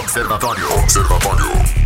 Observatório. Observatório.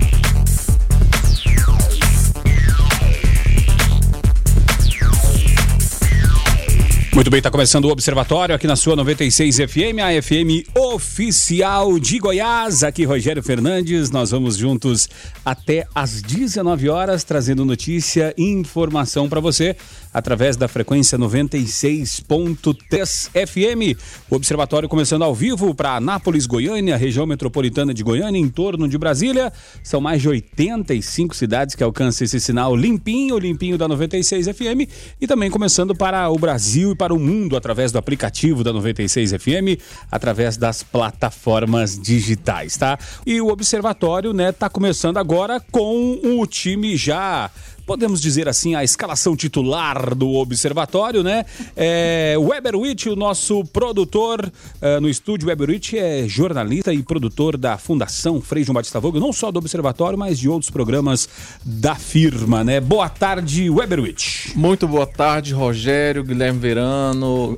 Muito bem, está começando o Observatório aqui na sua 96 FM, a FM oficial de Goiás. Aqui Rogério Fernandes, nós vamos juntos até às 19 horas trazendo notícia e informação para você através da frequência 96.3 FM. O Observatório começando ao vivo para Anápolis, Goiânia, região metropolitana de Goiânia, em torno de Brasília. São mais de 85 cidades que alcançam esse sinal limpinho, limpinho da 96 FM e também começando para o Brasil e para o mundo através do aplicativo da 96 FM, através das plataformas digitais, tá? E o observatório, né, tá começando agora com o time já podemos dizer assim, a escalação titular do Observatório, né? É, Weberwitch, o nosso produtor uh, no estúdio, Weberwitch é jornalista e produtor da Fundação Frei João Batista Vogue, não só do Observatório, mas de outros programas da firma, né? Boa tarde, Weberwitch. Muito boa tarde, Rogério, Guilherme Verano.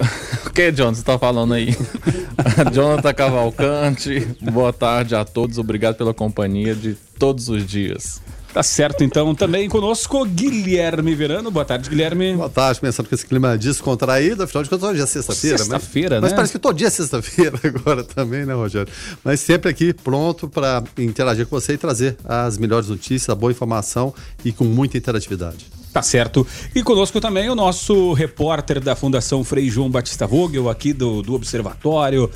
o que, Jonathan, você tá falando aí? Jonathan Cavalcante. Boa tarde a todos, obrigado pela companhia de todos os dias. Tá certo, então. Também conosco, Guilherme Verano. Boa tarde, Guilherme. Boa tarde, pensando com esse clima descontraído, afinal de contas, hoje é sexta-feira, Sexta-feira, né? Mas parece que todo dia é sexta-feira agora também, né, Rogério? Mas sempre aqui pronto para interagir com você e trazer as melhores notícias, a boa informação e com muita interatividade. Tá certo. E conosco também o nosso repórter da Fundação Frei João Batista Vogel, aqui do, do Observatório,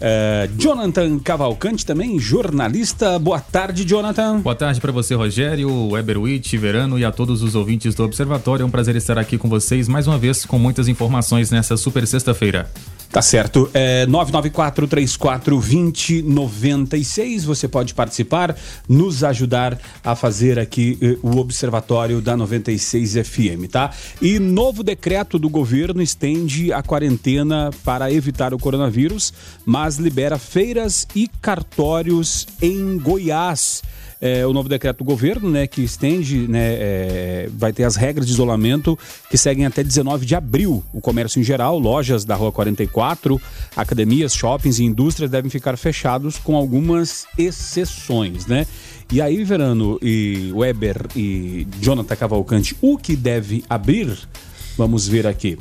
é, Jonathan Cavalcante também, jornalista. Boa tarde, Jonathan. Boa tarde para você, Rogério, Weberwitch, Verano e a todos os ouvintes do Observatório. É um prazer estar aqui com vocês mais uma vez com muitas informações nessa super sexta-feira. Tá certo. É 994-34-2096. Você pode participar, nos ajudar a fazer aqui eh, o Observatório da 96 FM, tá? E novo decreto do governo estende a quarentena para evitar o coronavírus, mas libera feiras e cartórios em Goiás é, o novo decreto do governo, né, que estende, né, é, vai ter as regras de isolamento que seguem até 19 de abril. O comércio em geral, lojas da Rua 44, academias, shoppings e indústrias devem ficar fechados com algumas exceções, né? E aí, Verano e Weber e Jonathan Cavalcante, o que deve abrir? Vamos ver aqui.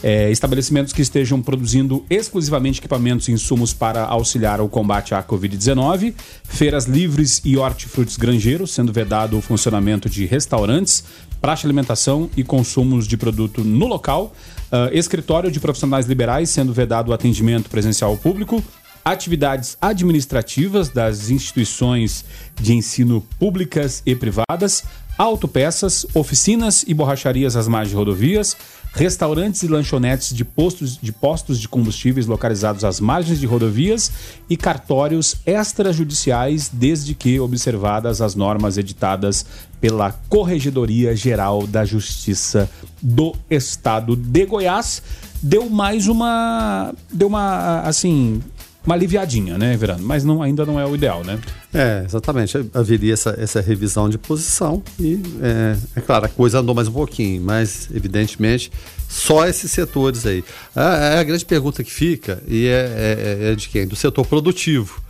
É, estabelecimentos que estejam produzindo exclusivamente equipamentos e insumos para auxiliar o combate à Covid-19, feiras livres e hortifrutis granjeiros, sendo vedado o funcionamento de restaurantes, praxe alimentação e consumos de produto no local, uh, escritório de profissionais liberais, sendo vedado o atendimento presencial ao público, atividades administrativas das instituições de ensino públicas e privadas, autopeças, oficinas e borracharias às margens de rodovias, restaurantes e lanchonetes de postos, de postos de combustíveis localizados às margens de rodovias e cartórios extrajudiciais, desde que observadas as normas editadas pela Corregedoria Geral da Justiça do Estado de Goiás. Deu mais uma. Deu uma. Assim uma aliviadinha, né, Verano? Mas não, ainda não é o ideal, né? É, exatamente. Haveria essa, essa revisão de posição e, é, é claro, a coisa andou mais um pouquinho, mas, evidentemente, só esses setores aí. A, a grande pergunta que fica e é, é, é de quem? Do setor produtivo.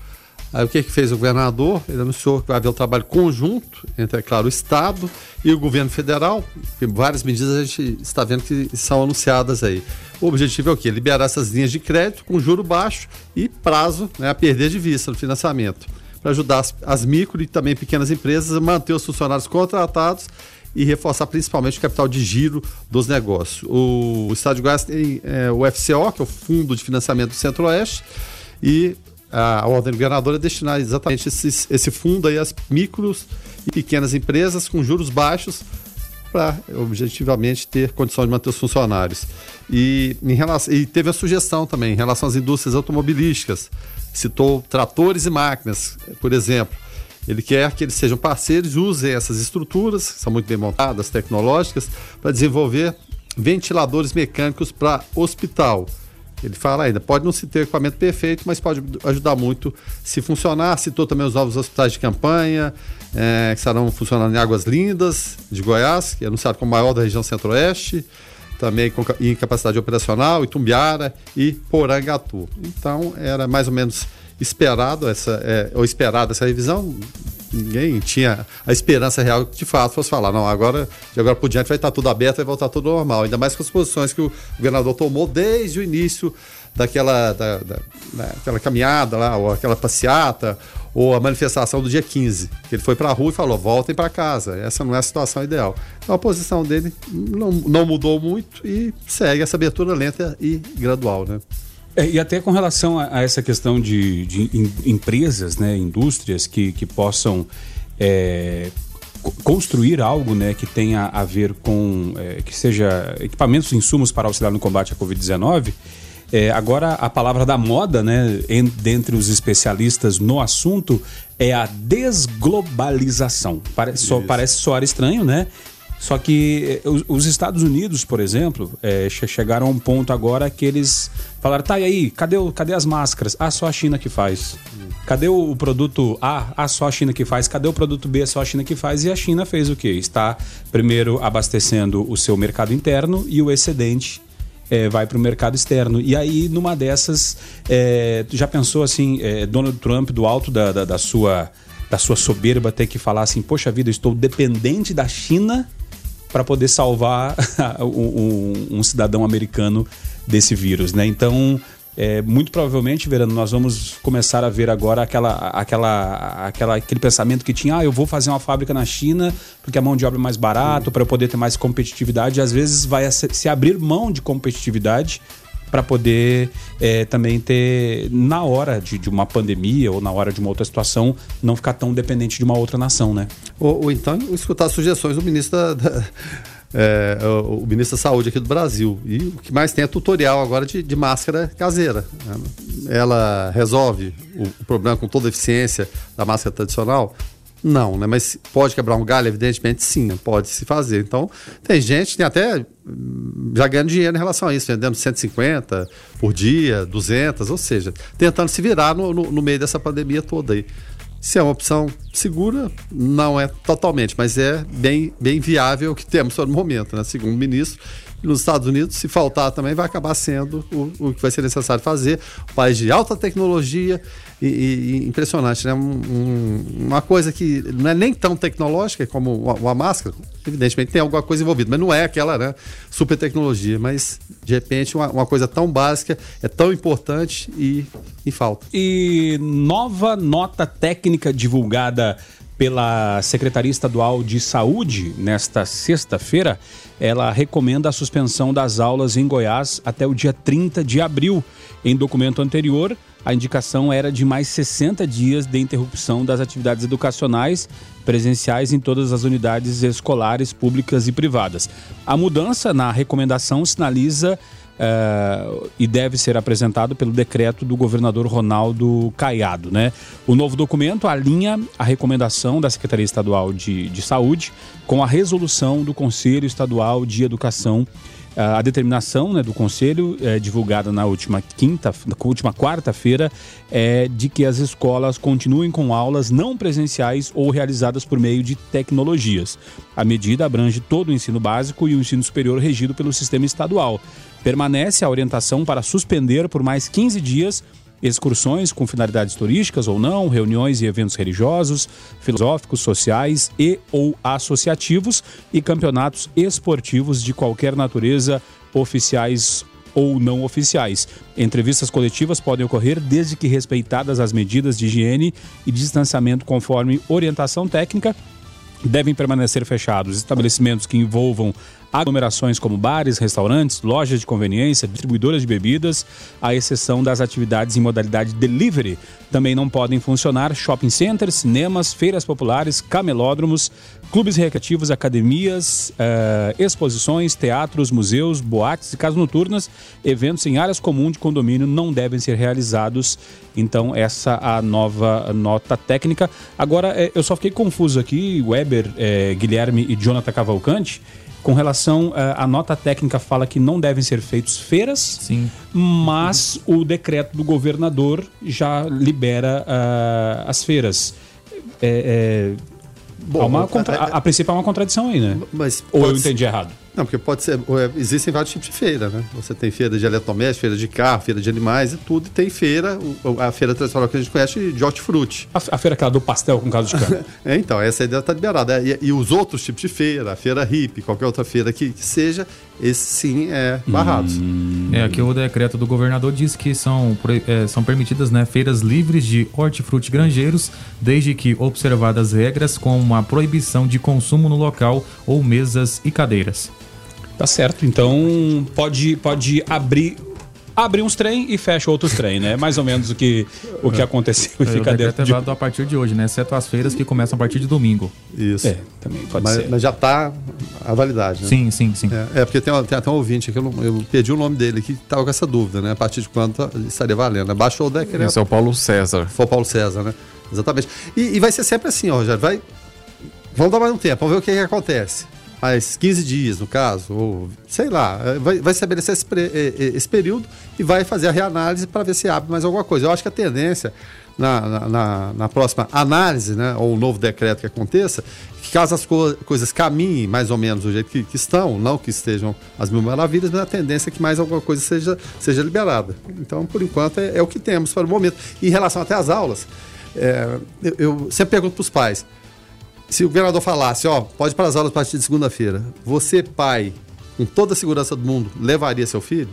Aí o que, que fez o governador? Ele anunciou que vai haver um trabalho conjunto entre, é claro, o Estado e o governo federal. Várias medidas a gente está vendo que são anunciadas aí. O objetivo é o quê? Liberar essas linhas de crédito com juro baixo e prazo né, a perder de vista no financiamento. Para ajudar as, as micro e também pequenas empresas a manter os funcionários contratados e reforçar principalmente o capital de giro dos negócios. O, o Estado de Goiás tem é, o FCO, que é o Fundo de Financiamento do Centro-Oeste, e a, ordem do governador é destinar exatamente esses, esse fundo aí às micros e pequenas empresas com juros baixos para objetivamente ter condição de manter os funcionários. E, em relação, e teve a sugestão também em relação às indústrias automobilísticas. Citou tratores e máquinas, por exemplo. Ele quer que eles sejam parceiros usem essas estruturas, que são muito bem montadas, tecnológicas, para desenvolver ventiladores mecânicos para hospital. Ele fala ainda, pode não se ter equipamento perfeito, mas pode ajudar muito se funcionar. Citou também os novos hospitais de campanha, é, que estarão funcionando em Águas Lindas, de Goiás, que é anunciado como maior da região centro-oeste, também com, em capacidade operacional, Itumbiara e Porangatu. Então, era mais ou menos esperado essa, é, ou esperado essa revisão, ninguém tinha a esperança real que de fato fosse falar, não, agora, de agora por diante vai estar tudo aberto, vai voltar tudo normal. Ainda mais com as posições que o governador tomou desde o início daquela, da, da, daquela caminhada lá, ou aquela passeata, ou a manifestação do dia 15, que ele foi para a rua e falou: voltem para casa. Essa não é a situação ideal. Então a posição dele não, não mudou muito e segue essa abertura lenta e gradual, né? É, e até com relação a, a essa questão de, de in, empresas, né, indústrias que, que possam é, construir algo né, que tenha a ver com é, que seja equipamentos e insumos para auxiliar no combate à Covid-19. É, agora, a palavra da moda, né, dentre os especialistas no assunto, é a desglobalização. Parece, só, parece soar estranho, né? Só que eh, os Estados Unidos, por exemplo, é, chegaram a um ponto agora que eles falaram: tá, e aí, cadê, o, cadê as máscaras? Ah, só a China que faz. Cadê o produto A? Ah, só a China que faz. Cadê o produto B? Só a China que faz. E a China fez o quê? Está primeiro abastecendo o seu mercado interno e o excedente é, vai para o mercado externo. E aí, numa dessas, é, já pensou assim, é, Donald Trump, do alto da, da, da, sua, da sua soberba, ter que falar assim: Poxa vida, estou dependente da China para poder salvar um, um, cidadão americano desse vírus, né? Então, é, muito provavelmente, Verano, nós vamos começar a ver agora aquela, aquela, aquela, aquele pensamento que tinha, ah, eu vou fazer uma fábrica na China porque a mão de obra é mais barato, para eu poder ter mais competitividade. Às vezes vai se abrir mão de competitividade para poder é, também ter, na hora de, de, uma pandemia ou na hora de uma outra situação, não ficar tão dependente de uma outra nação, né? Ou, ou então escutar sugestões do ministro da, da é, o, ministro da Saúde aqui do Brasil. E o que mais tem é tutorial agora de, de máscara caseira. Ela resolve o, o problema com toda a eficiência da máscara tradicional? Não, né? Mas pode quebrar um galho? Evidentemente sim, pode se fazer. Então, tem gente, tem até hum, já ganhando dinheiro em relação a isso, vendendo 150 por dia, 200, ou seja, tentando se virar no, no, no meio dessa pandemia toda aí. Se é uma opção segura, não é totalmente, mas é bem, bem viável o que temos no momento, né? Segundo o ministro, nos Estados Unidos, se faltar também, vai acabar sendo o, o que vai ser necessário fazer. Um país de alta tecnologia e, e impressionante, né? Um, um, uma coisa que não é nem tão tecnológica como uma, uma, máscara, evidentemente tem alguma coisa envolvida, mas não é aquela né, super tecnologia. Mas, de repente, uma, uma coisa tão básica é tão importante e, e falta. E nova nota técnica divulgada pela Secretaria Estadual de Saúde nesta sexta-feira, ela recomenda a suspensão das aulas em Goiás até o dia 30 de abril. Em documento anterior, a indicação era de mais 60 dias de interrupção das atividades educacionais presenciais em todas as unidades escolares públicas e privadas. A mudança na recomendação sinaliza Uh, e deve ser apresentado pelo decreto do governador Ronaldo Caiado. Né? O novo documento alinha a recomendação da Secretaria Estadual de, de Saúde com a resolução do Conselho Estadual de Educação a determinação né, do Conselho, é, divulgada na última quinta, na última quarta-feira, é de que as escolas continuem com aulas não presenciais ou realizadas por meio de tecnologias. A medida abrange todo o ensino básico e o ensino superior regido pelo sistema estadual. Permanece a orientação para suspender por mais 15 dias excursões com finalidades turísticas ou não, reuniões e eventos religiosos, filosóficos, sociais e ou associativos e campeonatos esportivos de qualquer natureza, oficiais ou não oficiais. Entrevistas coletivas podem ocorrer desde que respeitadas as medidas de higiene e distanciamento conforme orientação técnica devem permanecer fechados estabelecimentos que envolvam aglomerações como bares, restaurantes, lojas de conveniência, distribuidoras de bebidas, à exceção das atividades em modalidade delivery. Também não podem funcionar shopping centers, cinemas, feiras populares, camelódromos, clubes recreativos, academias, uh, exposições, teatros, museus, boates e casas noturnas. Eventos em áreas comuns de condomínio não devem ser realizados. Então, essa a nova nota técnica. Agora, eh, eu só fiquei confuso aqui, Weber, eh, Guilherme e Jonathan Cavalcante com relação à uh, nota técnica fala que não devem ser feitos feiras, Sim. mas o decreto do governador já libera uh, as feiras. É, é, Bom, uma contra... a, a, princípio é uma contradição aí, né? Mas Ou eu entendi errado? Não, porque pode ser. é, Existem vários tipos de feira, né? Você tem feira de eletrodoméstico, feira de carro, feira de animais e tudo. E tem feira, a feira tradicional que a gente conhece de hortifruti. A, a feira aquela do pastel com caldo de cana. É, então, essa ideia está liberada. E, e os outros tipos de feira, a feira hippie, qualquer outra feira que, que seja, esses sim é barrados. É, aqui o decreto do governador diz que são, é, são permitidas né, feiras livres de hortifruti granjeiros, desde que observadas regras como a proibição de consumo no local ou mesas e cadeiras. Tá certo. Então pode, pode abrir. Abre uns trem e fecha outros trem, né? Mais ou menos o que, o que aconteceu e fica dentro é de... a partir de hoje, né? Exceto as feiras que começam a partir de domingo. Isso. É, também pode Mas, ser. mas já está a validade, né? Sim, sim, sim. É, é, porque tem, tem até um ouvinte aqui, eu, eu perdi o nome dele, que estava com essa dúvida, né? A partir de quando estaria valendo. né? Baixou o decreto. Esse é o Paulo César. Foi o Paulo César, né? Exatamente. E, e vai ser sempre assim, ó, Rogério. Vai. Vamos dar mais um tempo, vamos ver o que, que acontece. Mais 15 dias, no caso, ou sei lá, eh, vai, vai estabelecer esse, eh, eh, esse período e vai fazer a reanálise para ver se abre mais alguma coisa. Eu acho que a tendência na, na, na- na próxima análise, né, ou um novo decreto que aconteça, que caso as co- coisas caminhem mais ou menos do jeito que, que estão, não que estejam as mil maravilhas, mas a tendência é que mais alguma coisa seja, seja liberada. Então, por enquanto, é, é o que temos para o momento. E em relação até às aulas, é, eu, eu sempre pergunto para os pais: se o governador falasse, ó, pode para as aulas a partir de segunda-feira, você, pai, com toda a segurança do mundo, levaria seu filho?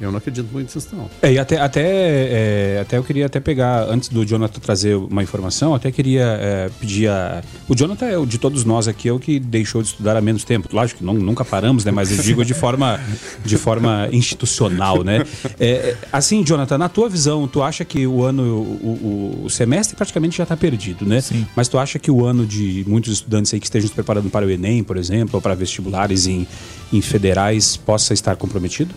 Eu não acredito muito nisso, não. É, e até, até, é, até eu queria até pegar, antes do Jonathan trazer uma informação, até queria é, pedir a. O Jonathan é o de todos nós aqui, é o que deixou de estudar há menos tempo. Lógico que não, nunca paramos, né? Mas eu digo de forma, de forma institucional, né? É, assim, Jonathan, na tua visão, tu acha que o ano, o, o- o semestre praticamente já está perdido, né? Sim. Mas tu acha que o ano de muitos estudantes aí que estejam se preparando para o Enem, por exemplo, ou para vestibulares em, em federais, possa estar comprometido?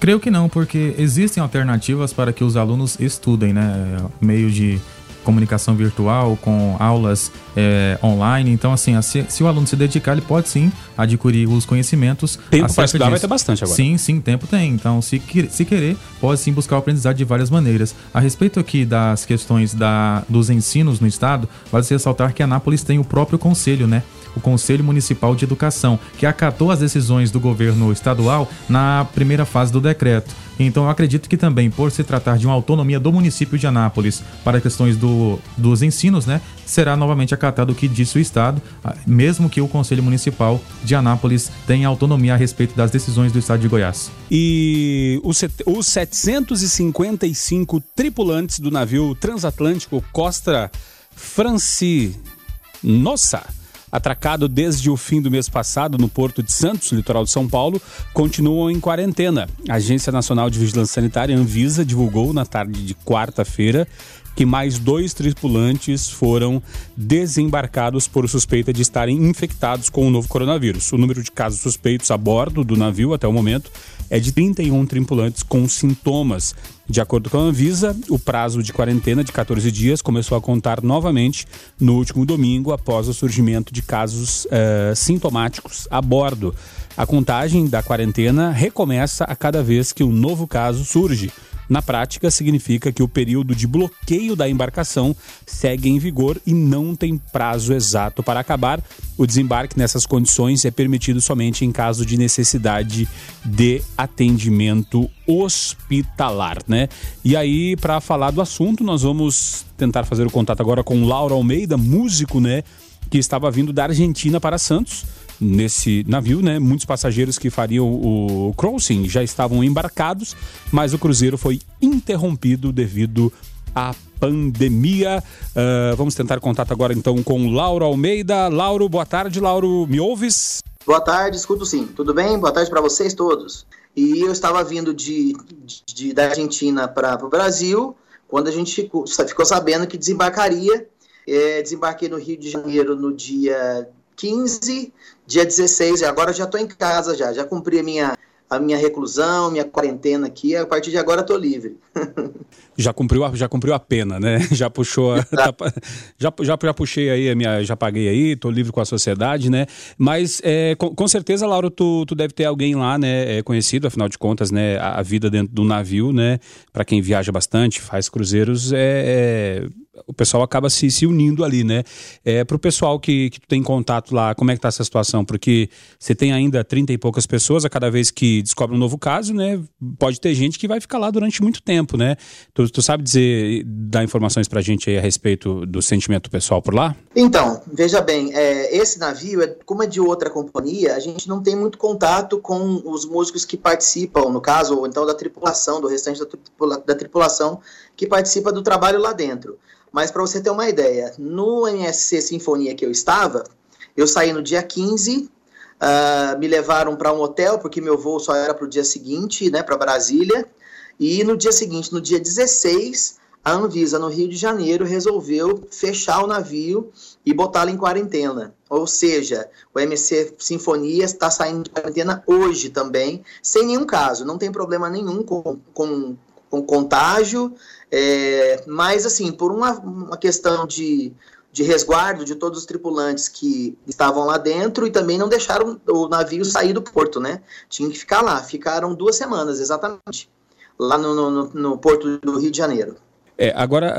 Creio que não, porque existem alternativas para que os alunos estudem, né? Meio de comunicação virtual, com aulas é, online. Então, assim, se, se o aluno se dedicar, ele pode sim adquirir os conhecimentos. Tempo para estudar vai disso. ter bastante agora. Sim, sim, tempo tem. Então, se, se querer, pode sim buscar o aprendizado de várias maneiras. A respeito aqui das questões da, dos ensinos no estado, vale ressaltar que Anápolis tem o próprio conselho, né? O Conselho Municipal de Educação, que acatou as decisões do governo estadual na primeira fase do decreto. Então, eu acredito que também, por se tratar de uma autonomia do município de Anápolis para questões do, dos ensinos, né, será novamente acatado o que disse o Estado, ah, mesmo que o Conselho Municipal de Anápolis tenha autonomia a respeito das decisões do Estado de Goiás. E os, os 755 tripulantes do navio transatlântico Costa Franci Nossa, atracado desde o fim do mês passado no Porto de Santos, litoral de São Paulo, continuam em quarentena. A Agência Nacional de Vigilância Sanitária, Anvisa, divulgou na tarde de quarta-feira que mais dois tripulantes foram desembarcados por suspeita de estarem infectados com o novo coronavírus. O número de casos suspeitos a bordo do navio até o momento é de 31 tripulantes com sintomas. De acordo com a Anvisa, o prazo de quarentena de 14 dias começou a contar novamente no último domingo, após o surgimento de casos eh, sintomáticos a bordo. A contagem da quarentena recomeça a cada vez que um novo caso surge. Na prática, significa que o período de bloqueio da embarcação segue em vigor e não tem prazo exato para acabar. O desembarque nessas condições é permitido somente em caso de necessidade de atendimento hospitalar, né? E aí, para falar do assunto, nós vamos tentar fazer o contato agora com o Lauro Almeida, músico, né? Que estava vindo da Argentina para Santos nesse navio, né? Muitos passageiros que fariam o crossing já estavam embarcados, mas o cruzeiro foi interrompido devido à pandemia. Ah, vamos tentar contato agora então com Lauro Almeida. Lauro, boa tarde, Lauro, me ouves? Boa tarde, escuto sim. Tudo bem? Boa tarde para vocês todos. E eu estava vindo de, de- da Argentina para o Brasil, quando a gente ficou, ficou sabendo que desembarcaria. É, desembarquei no Rio de Janeiro no dia 15, dia 16, e agora já estou em casa já, já cumpri a minha, a minha reclusão, minha quarentena aqui, a partir de agora estou livre. Já cumpriu, a, já cumpriu a pena, né? Já puxou, a, tá já, já, já puxei aí, a minha, já paguei aí, tô livre com a sociedade, né? Mas é, com, com certeza, Lauro, tu, tu deve ter alguém lá, né? É, conhecido, afinal de contas, né? A, a vida dentro do navio, né? Para quem viaja bastante, faz cruzeiros, é, é, o pessoal acaba se, se unindo ali, né? É, para o pessoal que, que tem contato lá, como é que tá essa situação? Porque você tem ainda 30 e poucas pessoas, a cada vez que descobre um novo caso, né? Pode ter gente que vai ficar lá durante muito tempo, né? Tu, tu sabe dizer, dar informações pra gente aí a respeito do sentimento pessoal por lá? Então, veja bem, é, esse navio, é, como é de outra companhia, a gente não tem muito contato com os músicos que participam, no caso, ou então da tripulação, do restante da, tripula, da tripulação que participa do trabalho lá dentro. Mas para você ter uma ideia, no MSC Sinfonia que eu estava, eu saí no dia 15, uh, me levaram para um hotel, porque meu voo só era para o dia seguinte, né, para Brasília. E no dia seguinte, no dia 16, a Anvisa, no Rio de Janeiro, resolveu fechar o navio e botá-lo em quarentena. Ou seja, o MC Sinfonia está saindo de quarentena hoje também, sem nenhum caso, não tem problema nenhum com, com, com contágio, é, mas assim, por uma, uma questão de, de resguardo de todos os tripulantes que estavam lá dentro e também não deixaram o navio sair do porto, né? Tinha que ficar lá. Ficaram duas semanas, exatamente, lá no, no, no porto do Rio de Janeiro. É, agora,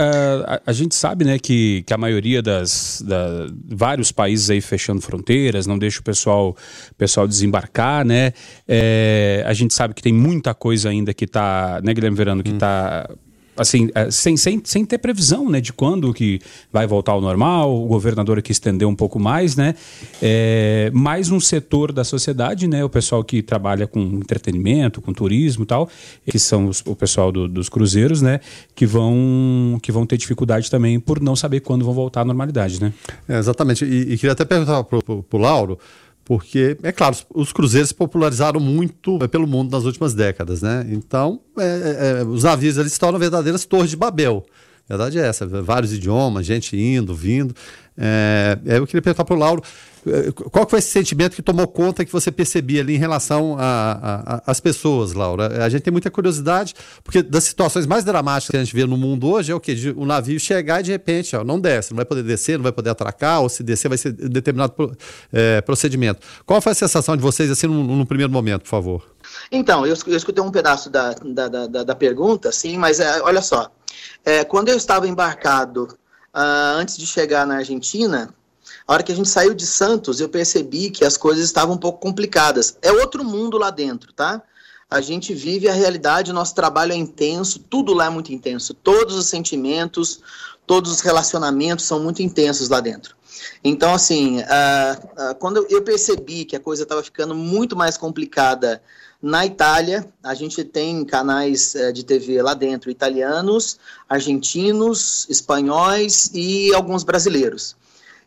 a, a, gente sabe né, que, que a maioria das. Da, vários países aí fechando fronteiras, não deixa o pessoal, pessoal desembarcar, né? É, a gente sabe que tem muita coisa ainda que está, né, Guilherme Verano, que está hum assim, é, sem, sem, sem ter previsão, né, de quando que vai voltar ao normal, o governador aqui estendeu um pouco mais, né, é, mais um setor da sociedade, né, o pessoal que trabalha com entretenimento, com turismo e tal, que são os, o pessoal do, dos cruzeiros, né, que vão, que vão ter dificuldade também por não saber quando vão voltar à normalidade, né. É, exatamente, e, e, queria até perguntar para o Lauro, porque, é claro, os cruzeiros se popularizaram muito é, pelo mundo nas últimas décadas, né? Então, é, é, é, os navios eles se tornam verdadeiras torres de Babel. Verdade é essa, vários idiomas, gente indo, vindo. É, eu queria perguntar para o Lauro, é, qual foi esse sentimento que tomou conta que você percebia ali em relação às pessoas, Laura? A gente tem muita curiosidade, porque das situações mais dramáticas que a gente vê no mundo hoje é o quê? De o navio chegar e de repente ó, não desce, não vai poder descer, não vai poder atracar, ou se descer vai ser determinado é, procedimento. Qual foi a sensação de vocês assim no, no primeiro momento, por favor? Então, eu, escutei um pedaço da, da, da, da pergunta, sim, mas é, olha só. É, quando eu estava embarcado uh, antes de chegar na Argentina, a hora que a gente saiu de Santos, eu percebi que as coisas estavam um pouco complicadas. É outro mundo lá dentro, tá? A gente vive a realidade, nosso trabalho é intenso, tudo lá é muito intenso. Todos os sentimentos, todos os relacionamentos são muito intensos lá dentro. Então, assim, uh, uh, quando eu percebi que a coisa estava ficando muito mais complicada na Itália, a gente tem canais uh, de TV lá dentro, italianos, argentinos, espanhóis e alguns brasileiros.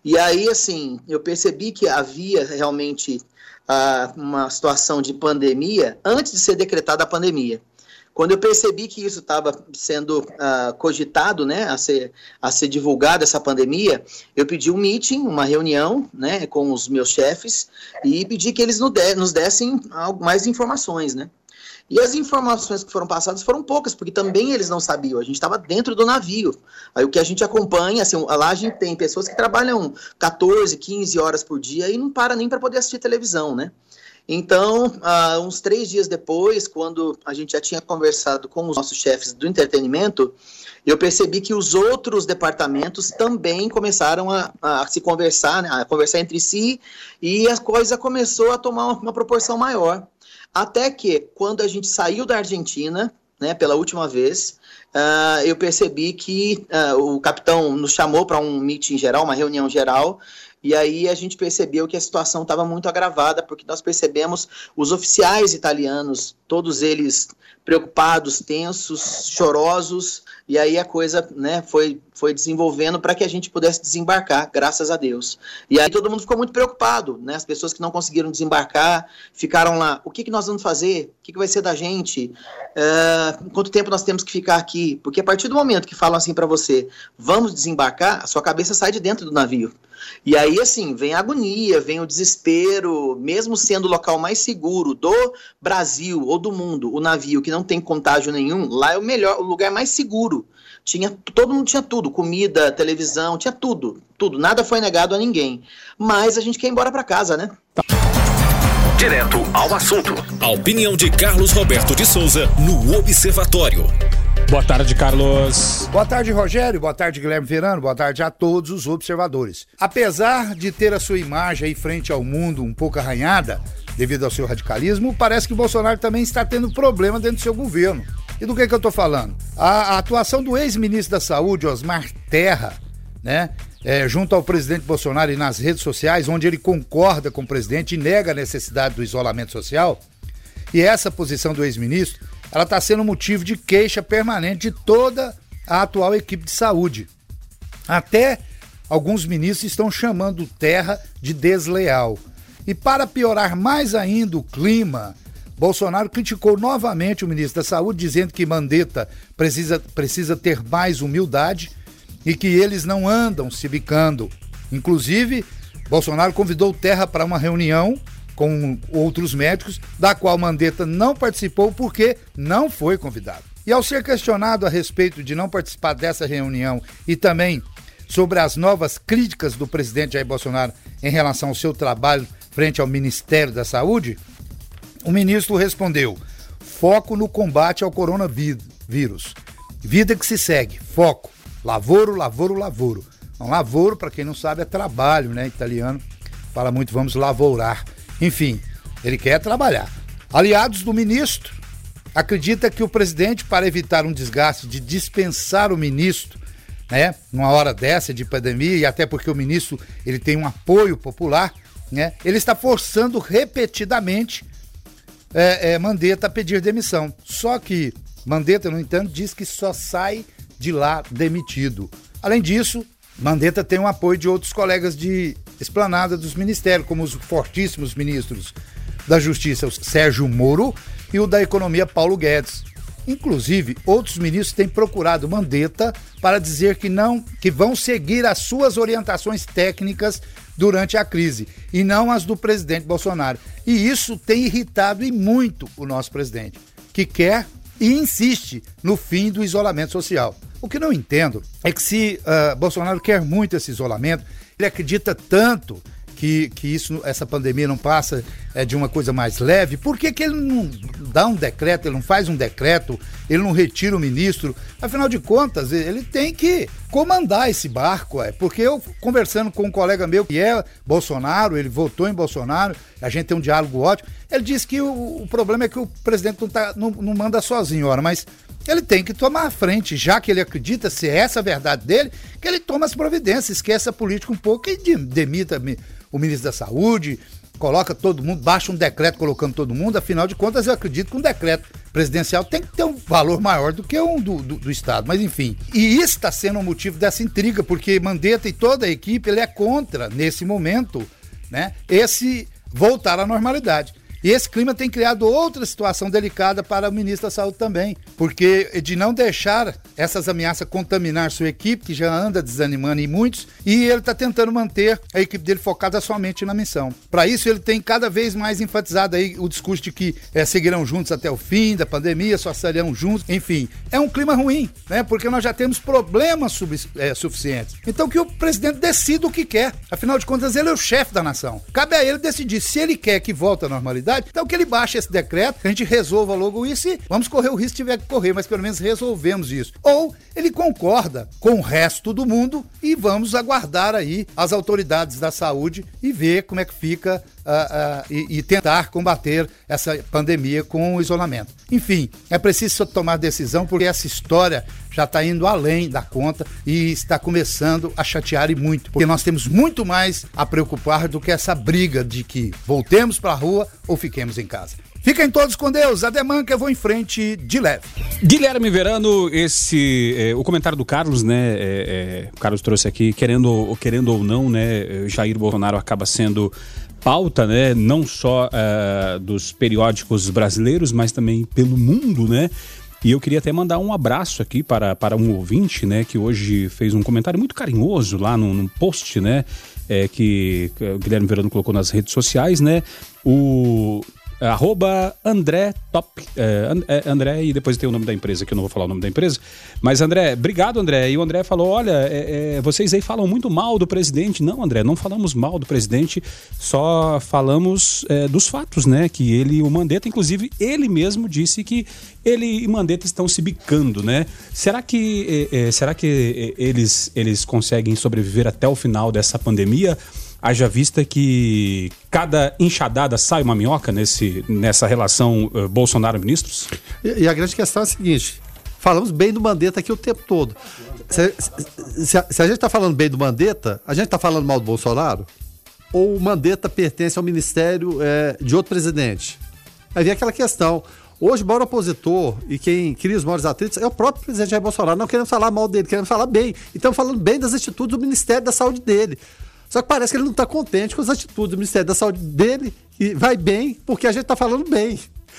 E aí, assim, eu percebi que havia realmente uma situação de pandemia antes de ser decretada a pandemia. Quando eu percebi que isso estava sendo uh, cogitado, né, a ser, a ser divulgada essa pandemia, eu pedi um meeting, uma reunião, né, com os meus chefes e pedi que eles nos dessem mais informações, né. E as informações que foram passadas foram poucas, porque também eles não sabiam. A gente estava dentro do navio. Aí o que a gente acompanha, assim, lá a gente tem pessoas que trabalham 14, 15 horas por dia e não para nem para poder assistir televisão, né? Então, uh, uns três dias depois, quando a gente já tinha conversado com os nossos chefes do entretenimento, eu percebi que os outros departamentos também começaram a, a se conversar, né, a conversar entre si, e a coisa começou a tomar uma, proporção maior. Até que, quando a gente saiu da Argentina, né, pela última vez, uh, eu percebi que uh, o capitão nos chamou para um meeting geral, uma reunião geral, e aí a gente percebeu que a situação estava muito agravada, porque nós percebemos os oficiais italianos, todos eles preocupados, tensos, chorosos, e aí a coisa né, foi, foi desenvolvendo para que a gente pudesse desembarcar, graças a Deus. E aí todo mundo ficou muito preocupado, né? As pessoas que não conseguiram desembarcar ficaram lá. O que, que nós vamos fazer? O que, que vai ser da gente? Uh, quanto tempo nós temos que ficar aqui? Porque a partir do momento que falam assim para você, vamos desembarcar, a sua cabeça sai de dentro do navio. E aí, assim, vem a agonia, vem o desespero, mesmo sendo o local mais seguro do Brasil ou do mundo, o navio que não tem contágio nenhum, lá é o melhor, o lugar mais seguro. Tinha, todo mundo tinha tudo, comida, televisão, tinha tudo, tudo, nada foi negado a ninguém. Mas a gente quer ir embora para casa, né? Direto ao assunto. A opinião de Carlos Roberto de Souza no Observatório. Boa tarde, Carlos. Boa tarde, Rogério. Boa tarde, Guilherme Verano. Boa tarde a todos os observadores. Apesar de ter a sua imagem aí frente ao mundo um pouco arranhada, devido ao seu radicalismo, parece que o Bolsonaro também está tendo problema dentro do seu governo. E do que, que eu estou falando? A, a atuação do ex-ministro da Saúde, Osmar Terra, né? É, junto ao presidente Bolsonaro e nas redes sociais, onde ele concorda com o presidente e nega a necessidade do isolamento social. E essa posição do ex-ministro, ela está sendo motivo de queixa permanente de toda a atual equipe de saúde. Até alguns ministros estão chamando Terra de desleal. E para piorar mais ainda o clima, Bolsonaro criticou novamente o ministro da Saúde, dizendo que Mandetta precisa, precisa ter mais humildade e que eles não andam se bicando. Inclusive, Bolsonaro convidou Terra para uma reunião com outros médicos, da qual Mandetta não participou porque não foi convidado. E ao ser questionado a respeito de não participar dessa reunião e também sobre as novas críticas do presidente Jair Bolsonaro em relação ao seu trabalho frente ao Ministério da Saúde, o ministro respondeu: foco no combate ao coronavírus. Vida que se segue, foco. Lavoro, lavoro, lavoro. Então, lavoro, para quem não sabe, é trabalho, né? Italiano fala muito, vamos lavourar. Enfim, ele quer trabalhar. Aliados do ministro acredita que o presidente, para evitar um desgaste de dispensar o ministro, né, numa hora dessa de pandemia e até porque o ministro ele tem um apoio popular, né, ele está forçando repetidamente é, é, Mandetta pedir demissão. Só que Mandetta, no entanto, diz que só sai de lá demitido. Além disso, Mandetta tem um apoio de outros colegas de esplanada dos ministérios, como os fortíssimos ministros da Justiça, o Sérgio Moro, e o da Economia, Paulo Guedes. Inclusive, outros ministros têm procurado Mandetta para dizer que não, que vão seguir as suas orientações técnicas durante a crise e não as do presidente Bolsonaro. E isso tem irritado e muito o nosso presidente, que quer e insiste no fim do isolamento social. O que não entendo é que se uh, Bolsonaro quer muito esse isolamento, ele acredita tanto que, que isso, essa pandemia não passa é, de uma coisa mais leve, por que, que ele não dá um decreto, ele não faz um decreto, ele não retira o ministro? Afinal de contas, ele tem que comandar esse barco, é. Porque eu, conversando com um colega meu que é Bolsonaro, ele votou em Bolsonaro, a gente tem um diálogo ótimo, ele disse que o, o problema é que o presidente não, tá, não, não manda sozinho, ora, mas ele tem que tomar a frente, já que ele acredita ser essa a verdade dele, que ele toma as providências, esqueça a política um pouco e demita o ministro da Saúde, coloca todo mundo, baixa um decreto colocando todo mundo, afinal de contas eu acredito que um decreto presidencial tem que ter um valor maior do que um do, do, do Estado, mas enfim. E isso está sendo o motivo dessa intriga, porque Mandetta e toda a equipe, ele é contra, nesse momento, né, esse voltar à normalidade. E esse clima tem criado outra situação delicada para o ministro da Saúde também, porque de não deixar essas ameaças contaminar sua equipe, que já anda desanimando em muitos, e ele está tentando manter a equipe dele focada somente na missão. Para isso, ele tem cada vez mais enfatizado aí o discurso de que é, seguirão juntos até o fim da pandemia, só estarão juntos, enfim. É um clima ruim, né? Porque nós já temos problemas sub, é, suficientes. Então que o presidente decida o que quer. Afinal de contas, ele é o chefe da nação. Cabe a ele decidir se ele quer que volte à normalidade então que ele baixe esse decreto, que a gente resolva logo isso e vamos correr o risco se tiver que correr, mas pelo menos resolvemos isso. Ou ele concorda com o resto do mundo e vamos aguardar aí as autoridades da saúde e ver como é que fica uh, uh, e, e, tentar combater essa pandemia com o isolamento. Enfim, é preciso tomar decisão porque essa história já está indo além da conta e está começando a chatear e muito, porque nós temos muito mais a preocupar do que essa briga de que voltemos para a rua ou fiquemos em casa. Fiquem todos com Deus. Ademã que eu vou em frente de leve. Guilherme Verano, esse é, o comentário do Carlos, né? É, é, o Carlos trouxe aqui, querendo, querendo ou não, né? Jair Bolsonaro acaba sendo pauta, né, não só dos periódicos brasileiros, mas também pelo mundo, né? E eu queria até mandar um abraço aqui para, para um ouvinte, né, que hoje fez um comentário muito carinhoso lá no, no post, né, é, que o Guilherme Verano colocou nas redes sociais, né? O arroba André Top. É, é, André, e depois tem o nome da empresa, que eu não vou falar o nome da empresa. Mas, André, obrigado, André. E o André falou: olha, é, é, vocês aí falam muito mal do presidente. Não, André, não falamos mal do presidente, só falamos é, dos fatos, né? Que ele, o Mandetta, inclusive, ele mesmo disse que ele e Mandetta estão se bicando, né? Será que, é, será que eles, eles conseguem sobreviver até o final dessa pandemia? Haja vista que cada enxadada sai uma minhoca nesse, nessa relação uh, Bolsonaro-ministros? E, e, a grande questão é a seguinte: falamos bem do Mandetta aqui o tempo todo. Se, se, a, se a, gente está falando bem do Mandetta, a gente está falando mal do Bolsonaro? Ou o Mandetta pertence ao ministério é, de outro presidente? Aí vem aquela questão. Hoje, o maior opositor e quem cria os maiores atritos é o próprio presidente Jair Bolsonaro. Não queremos falar mal dele, queremos falar bem. Estamos falando bem das atitudes do Ministério da Saúde dele. Só que parece que ele não está contente com as atitudes do Ministério da Saúde dele e vai bem porque a gente está falando bem.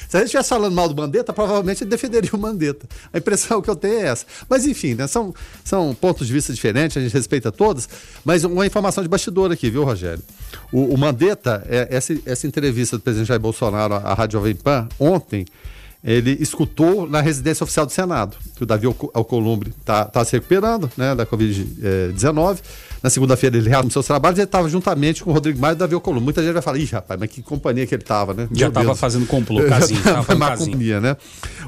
Se a gente estivesse falando mal do Mandetta, provavelmente ele defenderia o Mandetta. A impressão que eu tenho é essa. Mas enfim, né, são, são pontos de vista diferentes, a gente respeita todos. Mas uma informação de bastidor aqui, viu, Rogério? O, o Mandetta, é, essa, essa entrevista do presidente Jair Bolsonaro à Rádio Jovem Pan, ontem, ele escutou na residência oficial do Senado, que o Davi Alcolumbre está tá se recuperando né, da Covid-19. Na segunda-feira ele realizou seus trabalhos e ele estava juntamente com o Rodrigo Maia e o Davi Alcolumbre. Muita gente vai falar, ih, rapaz, mas que companhia que ele estava, né? Já estava fazendo complô, casinho. Má companhia, né?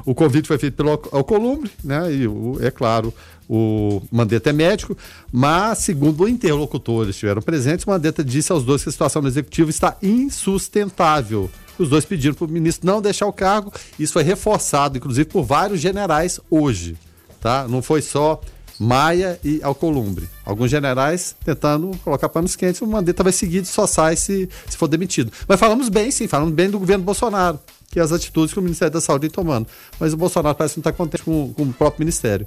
O convite foi feito pelo Alcolumbre, né? E, o, é claro, o Mandetta é médico, mas, segundo interlocutores que estiveram presentes, o Mandetta disse aos dois que a situação no executivo está insustentável. Os dois pediram para o ministro não deixar o cargo. Isso foi reforçado, inclusive, por vários generais hoje. Tá? Não foi só Maia e Alcolumbre. Alguns generais tentando colocar panos quentes, o Mandetta vai seguir, só sai se, se for demitido. Mas falamos bem, sim, falamos bem do governo Bolsonaro, que é as atitudes que o Ministério da Saúde tem tomando. Mas o Bolsonaro parece que não está contente com, com o próprio Ministério.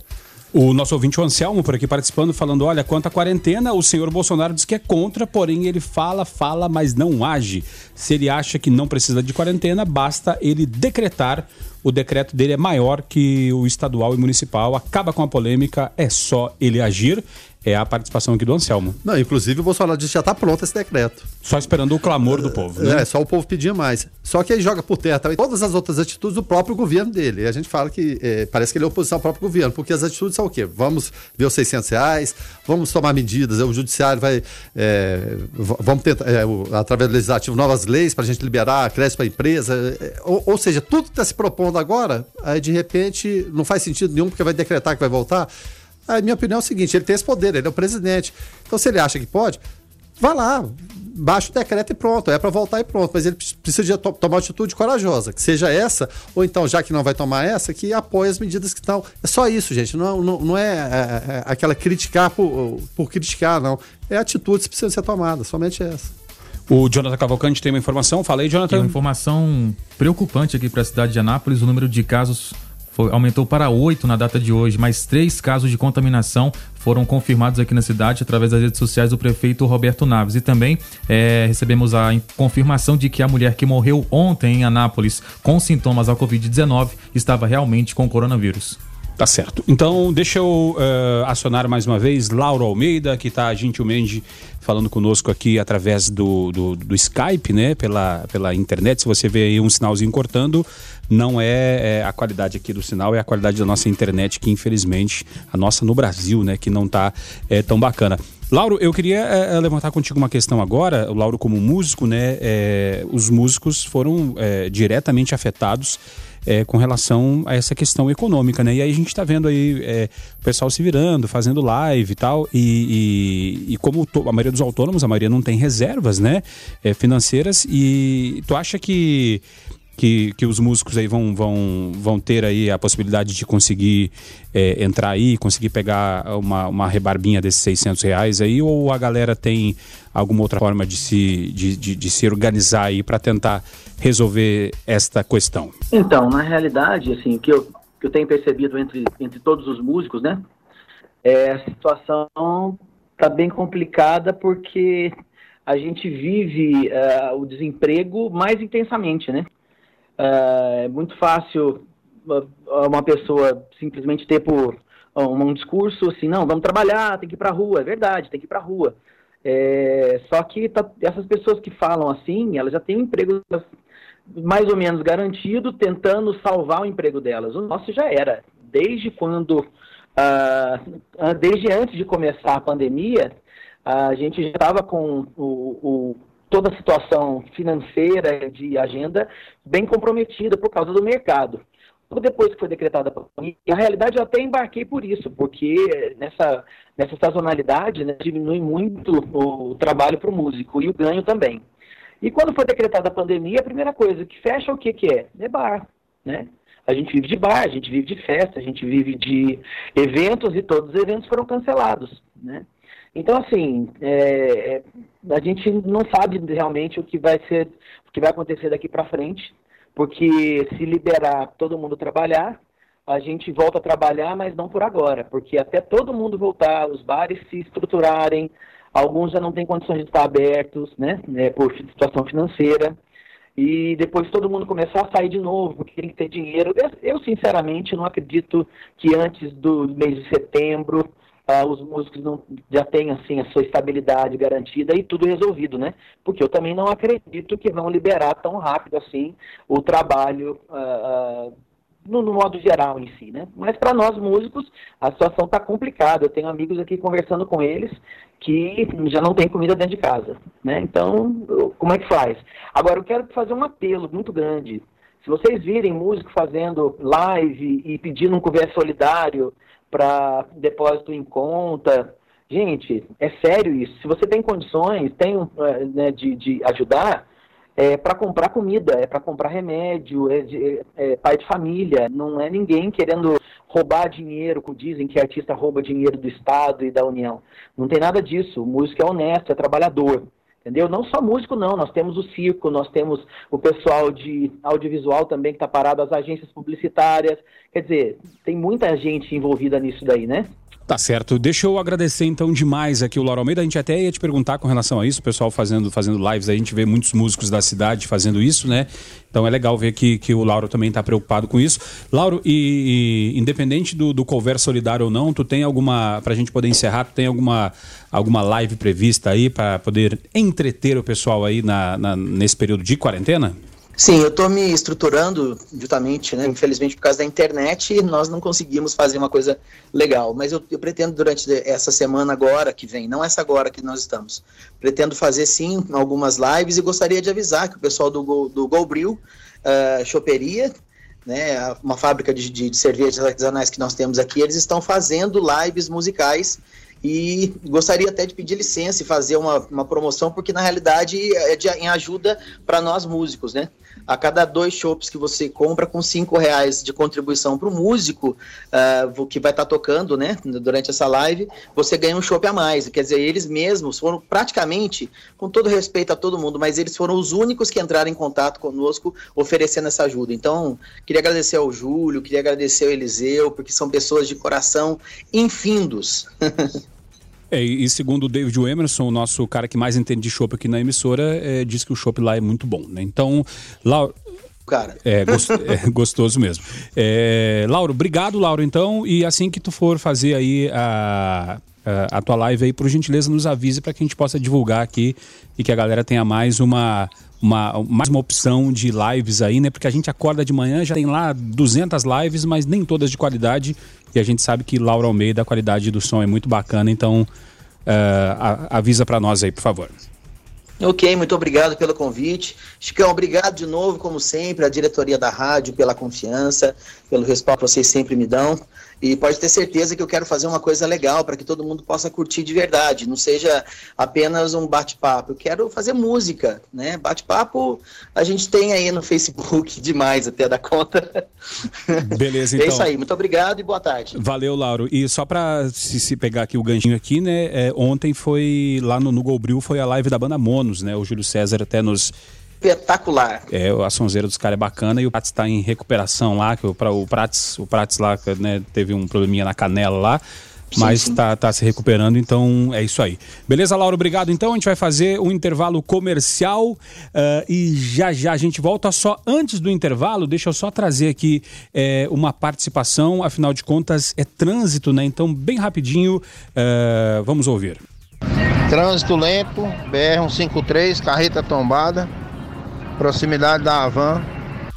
O nosso ouvinte, o Anselmo, por aqui participando, falando: olha, quanto à quarentena, o senhor Bolsonaro diz que é contra, porém ele fala, fala, mas não age. Se ele acha que não precisa de quarentena, basta ele decretar. O decreto dele é maior que o estadual e municipal. Acaba com a polêmica, é só ele agir é a participação aqui do Anselmo. Não, inclusive o Bolsonaro disse que já está pronto esse decreto. Só esperando o clamor do povo, né? É, só o povo pedia mais. Só que ele joga por terra também todas as outras atitudes do próprio governo dele. E a gente fala que é, parece que ele é oposição ao próprio governo, porque as atitudes são o quê? Vamos ver os 600 reais, vamos tomar medidas, o judiciário vai... É, vamos tentar, é, através do legislativo, novas leis para a gente liberar crédito para a empresa. É, ou, ou, seja, tudo que está se propondo agora, aí de repente não faz sentido nenhum, porque vai decretar que vai voltar. A minha opinião é o seguinte: ele tem esse poder, ele é o presidente. Então, se ele acha que pode, vá lá, baixa o decreto e pronto. É para voltar e pronto. Mas ele precisa de to tomar uma atitude corajosa, que seja essa, ou então, já que não vai tomar essa, que apoie as medidas que estão. É só isso, gente. Não, não, não é, é, é, aquela criticar por, por criticar, não. É atitudes que precisam ser tomadas, somente essa. O Jonathan Cavalcante tem uma informação. Falei, Jonathan. Tem uma informação preocupante aqui para a cidade de Anápolis: o número de casos foi, aumentou para oito na data de hoje, mais três casos de contaminação foram confirmados aqui na cidade através das redes sociais do prefeito Roberto Naves. E também é, recebemos a confirmação de que a mulher que morreu ontem em Anápolis com sintomas ao Covid-19 estava realmente com coronavírus. Tá certo. Então, deixa eu uh, acionar mais uma vez Lauro Almeida, que está gentilmente falando conosco aqui através do, do, do, Skype, né? Pela, pela internet. Se você vê aí um sinalzinho cortando, não é, é, a qualidade aqui do sinal, é a qualidade da nossa internet, que infelizmente, a nossa no Brasil, né? Que não tá é, tão bacana. Lauro, eu queria é, levantar contigo uma questão agora. O Lauro, como músico, né? É, os músicos foram é, diretamente afetados é, com relação a essa questão econômica, né? E aí a gente está vendo aí é, o pessoal se virando, fazendo live e tal, e, e, e como a maioria dos autônomos, a maioria não tem reservas, né? É, financeiras, e tu acha que que, que os músicos aí vão, vão, vão ter aí a possibilidade de conseguir é, entrar aí, conseguir pegar uma, uma rebarbinha desses 600 reais aí, ou a galera tem alguma outra forma de se, de, de, de se organizar aí para tentar resolver esta questão? Então, na realidade, assim, o que eu, que eu tenho percebido entre, entre todos os músicos, né, é, a situação está bem complicada porque a gente vive uh, o desemprego mais intensamente, né? É muito fácil uma pessoa simplesmente ter por um discurso assim, não, vamos trabalhar, tem que ir para a rua, é verdade, tem que ir para a rua. É, só que tá, essas pessoas que falam assim, elas já têm um emprego mais ou menos garantido, tentando salvar o emprego delas. O nosso já era. Desde quando, uh, desde antes de começar a pandemia, a gente já estava com o, o, toda a situação financeira de agenda bem comprometida por causa do mercado. Depois que foi decretada a pandemia, na realidade eu até embarquei por isso, porque nessa, nessa sazonalidade né, diminui muito o trabalho para o músico e o ganho também. E quando foi decretada a pandemia, a primeira coisa que fecha o que, que é? É bar, né? A gente vive de bar, a gente vive de festa, a gente vive de eventos e todos os eventos foram cancelados, né? Então, assim, é, é a gente não sabe realmente o que vai ser, o que vai acontecer daqui para frente, porque se liberar todo mundo trabalhar, a gente volta a trabalhar, mas não por agora, porque até todo mundo voltar, os bares se estruturarem, Alguns já não têm condições de estar abertos, né, né, por situação financeira. E depois todo mundo começar a sair de novo, porque tem que ter dinheiro. Eu, eu sinceramente, não acredito que antes do mês de setembro Uh, os músicos não, já têm assim a sua estabilidade garantida e tudo resolvido, né? Porque eu também não acredito que vão liberar tão rápido assim o trabalho uh, uh, no, no, modo geral em si, né? Mas para nós músicos a situação está complicada. Eu tenho amigos aqui conversando com eles que já não tem comida dentro de casa, né? Então, como é que faz? Agora, eu quero fazer um apelo muito grande. Se vocês virem músico fazendo live e pedindo um couvert solidário para depósito em conta, gente, é sério isso. Se você tem condições, tem eh, né, de, de ajudar, é para comprar comida, é para comprar remédio, é, de, é, é, pai de família, não é ninguém querendo roubar dinheiro, dizem que artista rouba dinheiro do Estado e da União. Não tem nada disso. O músico é honesto, é trabalhador. Entendeu? Não só músico, não. Nós temos o circo, nós temos o pessoal de audiovisual também que está parado, as agências publicitárias. Quer dizer, tem muita gente envolvida nisso daí, né? Tá certo. Deixa eu agradecer então demais aqui o Lauro Almeida. A gente até ia te perguntar com relação a isso, o pessoal fazendo, fazendo lives, a gente vê muitos músicos da cidade fazendo isso, né? Então é legal ver que, que o Lauro também está preocupado com isso. Lauro, e, e independente do, do cover solidário ou não, tu tem alguma, para a gente poder encerrar, tu tem alguma, alguma live prevista aí para poder entreter o pessoal aí na, na, nesse período de quarentena? Sim, eu estou me estruturando justamente, né, infelizmente por causa da internet, nós não conseguimos fazer uma coisa legal, mas eu, eu, pretendo durante essa semana agora que vem, não essa agora que nós estamos, pretendo fazer sim algumas lives e gostaria de avisar que o pessoal do, do Golbril, uh, Choperia, né, uma fábrica de, de, de cervejas artesanais que nós temos aqui, eles estão fazendo lives musicais e gostaria até de pedir licença e fazer uma, uma promoção, porque na realidade é de, em ajuda para nós músicos, né? A cada dois chopps que você compra com cinco reais de contribuição para o músico uh, que vai estar tá tocando, né, durante essa live, você ganha um chopp a mais. Quer dizer, eles mesmos foram praticamente, com todo respeito a todo mundo, mas eles foram os únicos que entraram em contato conosco oferecendo essa ajuda. Então, queria agradecer ao Júlio, queria agradecer ao Eliseu, porque são pessoas de coração infindos. É, e segundo o David Emerson, o nosso cara que mais entende de chopp aqui na emissora, é, diz que o chopp lá é muito bom, né? Então, Lauro. Cara. É, gost, é gostoso mesmo. É, Lauro, obrigado, Lauro, então. E assim que tu for fazer aí a, a, tua live aí, por gentileza, nos avise para que a gente possa divulgar aqui e que a galera tenha mais uma, uma, mais uma opção de lives aí, né? Porque a gente acorda de manhã, já tem lá 200 lives, mas nem todas de qualidade. E a gente sabe que Laura Almeida, a qualidade do som é muito bacana, então uh, avisa para nós aí, por favor. Ok, muito obrigado pelo convite. Chicão, obrigado de novo, como sempre, a diretoria da rádio pela confiança, pelo respaldo que vocês sempre me dão. E pode ter certeza que eu quero fazer uma coisa legal para que todo mundo possa curtir de verdade, não seja apenas um bate-papo. Eu quero fazer música, né? Bate-papo a gente tem aí no Facebook demais até da conta. Beleza, então. É isso aí, muito obrigado e boa tarde. Valeu, Lauro. E só para se, se, pegar aqui o ganchinho aqui, né? É, ontem foi lá no, no Golbril, foi a live da banda Monos, né? O Júlio César até nos espetacular. É, a sonzeira dos caras é bacana e o Prats está em recuperação lá, que o, o Prats, o Prats lá né, teve um probleminha na canela lá. Sim, mas está tá se recuperando, então é isso aí. Beleza, Laura? Obrigado. Então a gente vai fazer um intervalo comercial uh, e já já a gente volta. Só antes do intervalo, deixa eu só trazer aqui é, uma participação, afinal de contas é trânsito, né? Então, bem rapidinho, uh, vamos ouvir. Trânsito lento, BR-153, carreta tombada proximidade da Havan.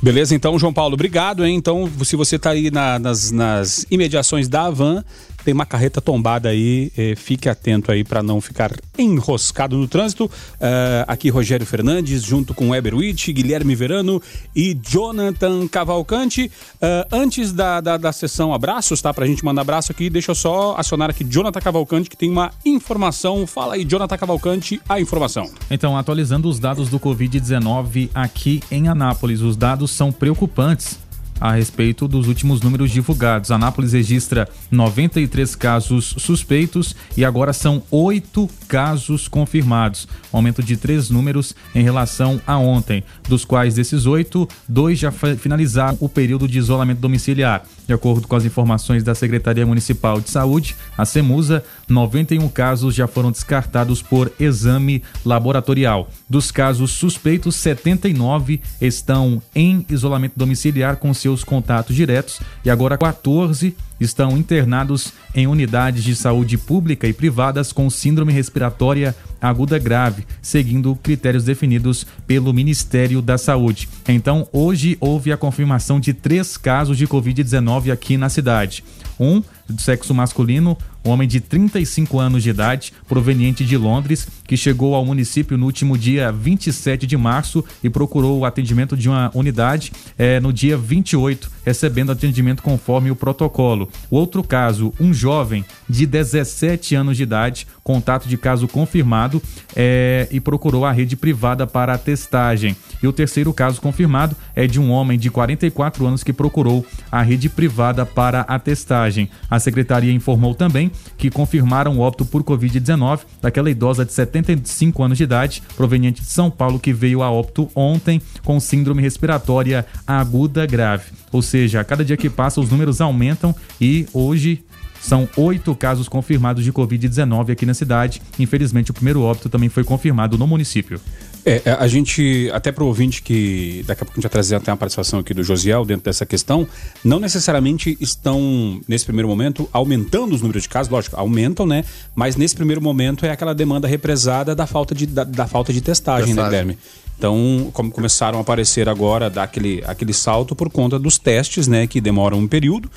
Beleza, então, João Paulo, obrigado, hein? Então, se você está aí na, nas, nas imediações da Havan, tem uma carreta tombada aí, eh, fique atento aí para não ficar enroscado no trânsito. Uh, aqui Rogério Fernandes, junto com Weber Witt, Guilherme Verano e Jonathan Cavalcante. Uh, antes da, da, da, sessão abraços, tá? Pra gente mandar abraço aqui, deixa eu só acionar aqui Jonathan Cavalcante, que tem uma informação. Fala aí, Jonathan Cavalcante, a informação. Então, atualizando os dados do Covid-19 aqui em Anápolis, os dados são preocupantes a respeito dos últimos números divulgados. Anápolis registra 93 casos suspeitos e agora são oito casos confirmados, um aumento de três números em relação a ontem, dos quais desses oito, dois já finalizaram o período de isolamento domiciliar. De acordo com as informações da Secretaria Municipal de Saúde, a CEMUSA, 91 casos já foram descartados por exame laboratorial. Dos casos suspeitos, 79 estão em isolamento domiciliar com seus contatos diretos e agora 14 estão internados em unidades de saúde pública e privadas com síndrome respiratória aguda grave, seguindo critérios definidos pelo Ministério da Saúde. Então, hoje houve a confirmação de três casos de Covid-19 aqui na cidade. Um do sexo masculino, um homem de 35 anos de idade, proveniente de Londres, que chegou ao município no último dia 27 de março e procurou o atendimento de uma unidade é, no dia 28, recebendo atendimento conforme o protocolo. O outro caso, um jovem de 17 anos de idade, contato de caso confirmado é, e procurou a rede privada para a testagem. E o terceiro caso confirmado é de um homem de 44 anos que procurou a rede privada para a testagem. A secretaria informou também que confirmaram o óbito por Covid-19 daquela idosa de 75 anos de idade, proveniente de São Paulo, que veio a óbito ontem com síndrome respiratória aguda grave. Ou seja, a cada dia que passa os números aumentam e hoje são oito casos confirmados de Covid-19 aqui na cidade. Infelizmente, o primeiro óbito também foi confirmado no município. É, é a gente, até para o ouvinte que daqui a pouco a gente vai trazer até uma participação aqui do Josiel dentro dessa questão, não necessariamente estão, nesse primeiro momento, aumentando os números de casos, lógico, aumentam, né? Mas nesse primeiro momento é aquela demanda represada da falta de, da, da falta de testagem, testagem. né, Guilherme? Então, como começaram a aparecer agora, dá aquele, aquele salto por conta dos testes, né? Que demoram um período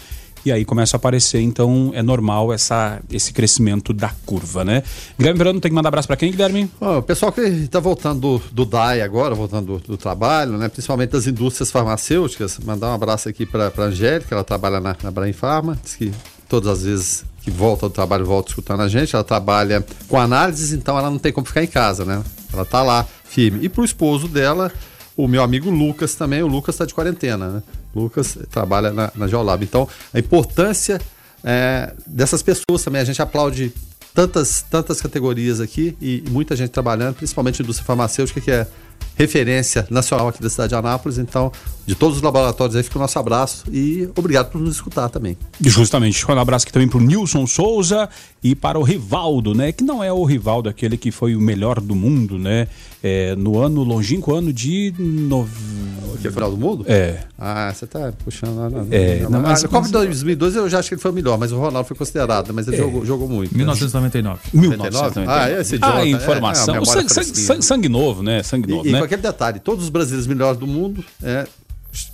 e aí começa a aparecer, então é normal essa, esse crescimento da curva, né? Guilherme Verano tem que mandar abraço para quem, Guilherme? Oh, o pessoal que está voltando do, do DAI agora, voltando do, do, trabalho, né? Principalmente das indústrias farmacêuticas, mandar um abraço aqui para a Angélica, ela trabalha na, na Brain Pharma, diz que todas as vezes que volta do trabalho, volta escutando a gente, ela trabalha com análises, então ela não tem como ficar em casa, né? Ela tá lá firme. E pro esposo dela, o meu amigo Lucas também, o Lucas está de quarentena, né? Lucas trabalha na, na Geolab. Então, a importância é, dessas pessoas também, a gente aplaude tantas, tantas categorias aqui e muita gente trabalhando, principalmente indústria farmacêutica, que é referência nacional aqui da cidade de Anápolis. Então, de todos os laboratórios aí fica o nosso abraço e obrigado por nos escutar também. Justamente, um abraço aqui também para o Nilson Souza e para o Rivaldo, né? Que não é o Rivaldo, aquele que foi o melhor do mundo, né? É, no ano longínquo ano de. No... O que é final do mundo? É. Ah, você tá puxando. Não, não, é, não, mas, a Copa de 2012 eu já acho que ele foi o melhor, mas o Ronaldo foi considerado, mas ele é. jogou, jogou muito. 1999. Né? 1999. Ah, esse idiota. Ah, informação. É, é, sangue, sangue, sangue, novo, né? Sangue novo, e, né? Com aquele detalhe, todos os brasileiros melhores do mundo é,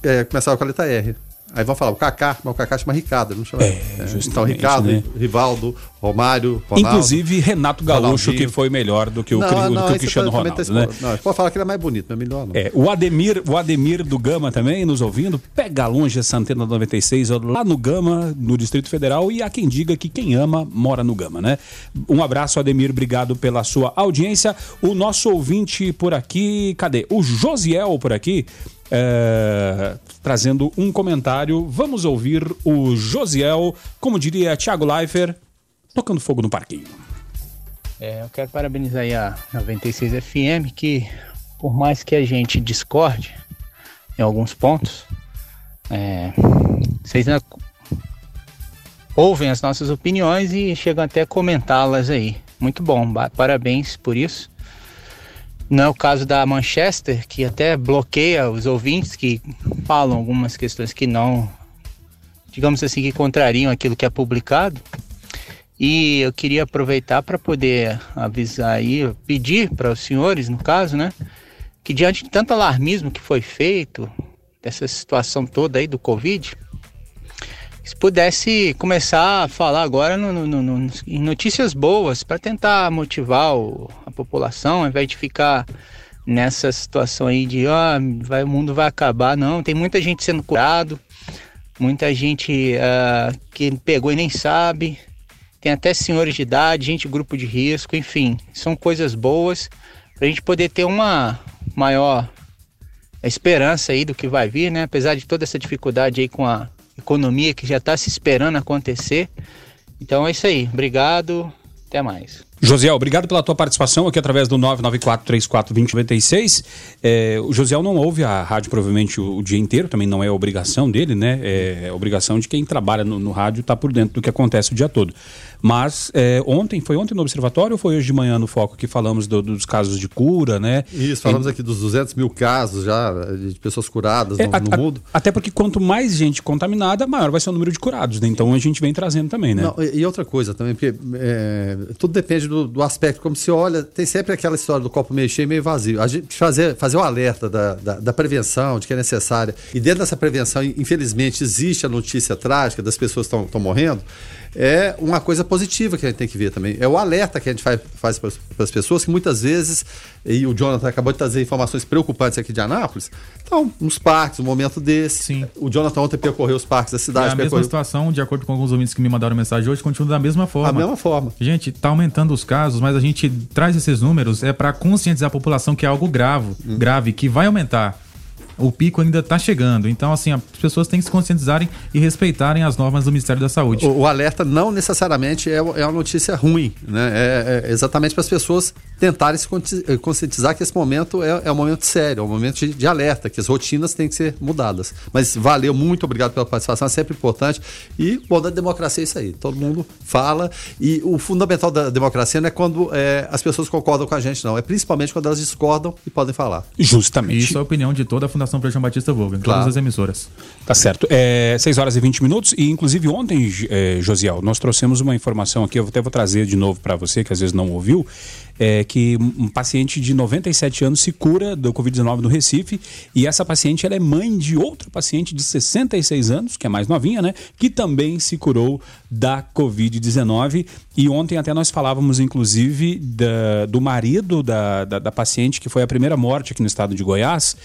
é, começaram com a letra R. Aí vão falar o Kaká, mas o Kaká chama Ricardo, não chama. É, é. Então, Ricardo, né? Rivaldo, Romário, Ronaldo. Inclusive Renato Gaúcho, que foi melhor do que o, não, não, do que o Cristiano tá, Ronaldo. Né? Não, pode falar que ele é mais bonito, não é melhor, não. É, o Ademir, o Ademir do Gama também, nos ouvindo, pega longe essa antena 96, lá no Gama, no Distrito Federal, e há quem diga que quem ama mora no Gama, né? Um abraço, Ademir, obrigado pela sua audiência. O nosso ouvinte por aqui, cadê? O Josiel por aqui é, trazendo um comentário. Vamos ouvir o Josiel, como diria Thiago Leifert, tocando fogo no parquinho. É, eu quero parabenizar aí a 96 FM, que por mais que a gente discorde em alguns pontos, é, vocês ouvem as nossas opiniões e chegam até a comentá-las aí. Muito bom, parabéns por isso. Não é o caso da Manchester, que até bloqueia os ouvintes que falam algumas questões que não, digamos assim, que contrariam aquilo que é publicado. E eu queria aproveitar para poder avisar aí, pedir para os senhores, no caso, né, que diante de tanto alarmismo que foi feito, dessa situação toda aí do Covid, se pudesse começar a falar agora no, no, no, em notícias boas para tentar motivar o, população, ao invés de ficar nessa situação aí de ah, vai, o mundo vai acabar. Não, tem muita gente sendo curado, muita gente uh, que pegou e nem sabe, tem até senhores de idade, gente grupo de risco, enfim, são coisas boas para a gente poder ter uma maior esperança aí do que vai vir, né? Apesar de toda essa dificuldade aí com a economia que já está se esperando acontecer. Então é isso aí. Obrigado. Até mais. Josiel, obrigado pela tua participação aqui através do 994-34-2096. É, o Josiel não ouve a rádio provavelmente o, o, dia inteiro, também não é obrigação dele, né? É, obrigação de quem trabalha no, no rádio estar tá por dentro do que acontece o dia todo. Mas é, ontem, foi ontem no Observatório ou foi hoje de manhã no Foco que falamos do, dos casos de cura, né? Isso, falamos aqui dos 200 mil casos já de pessoas curadas é, no, no a, mundo. Até porque quanto mais gente contaminada, maior vai ser o número de curados, né? Então a gente vem trazendo também, né? Não, e outra coisa também, porque é, tudo depende do, do, aspecto, como se olha, tem sempre aquela história do copo meio cheio e meio vazio. A gente fazer, fazer o alerta da, da, da prevenção, de que é necessária, e dentro dessa prevenção, infelizmente, existe a notícia trágica das pessoas que estão morrendo, é uma coisa positiva que a gente tem que ver também. É o alerta que a gente faz, faz para as pessoas que muitas vezes, e o Jonathan acabou de trazer informações preocupantes aqui de Anápolis, então, nos parques, um momento desse. Sim. O Jonathan ontem percorreu os parques da cidade. É a mesma situação, de acordo com alguns ouvintes que me mandaram mensagem hoje, continua da mesma forma. Da mesma forma. Gente, está aumentando os casos, mas a gente traz esses números é para conscientizar a população que é algo grave, hum. grave, que vai aumentar o pico ainda está chegando. Então, assim, as pessoas têm que se conscientizarem e respeitarem as normas do Ministério da Saúde. O, o alerta não necessariamente é, é uma notícia ruim, né? É, é exatamente para as pessoas tentarem se eh, conscientizar que esse momento é, é um momento sério, é um momento de, de, alerta, que as rotinas têm que ser mudadas. Mas valeu, muito obrigado pela participação, é sempre importante. E bom da democracia é isso aí. Todo mundo fala. E o fundamental da democracia não é quando é, as pessoas concordam com a gente, não. É principalmente quando elas discordam e podem falar. Justamente. Isso é a opinião de toda a Fundação João Batista Voga, em claro. todas as emissoras. Tá certo. É, 6 horas e 20 minutos. E inclusive ontem, é, Josiel, nós trouxemos uma informação aqui, eu até vou trazer de novo para você, que às vezes não ouviu é, que um paciente de 97 anos se cura do Covid-19 no Recife. E essa paciente ela é mãe de outra paciente de 66 anos, que é mais novinha, né? Que também se curou da Covid-19 e ontem até nós falávamos inclusive da, do marido da, da, da paciente que foi a primeira morte aqui no estado de Goiás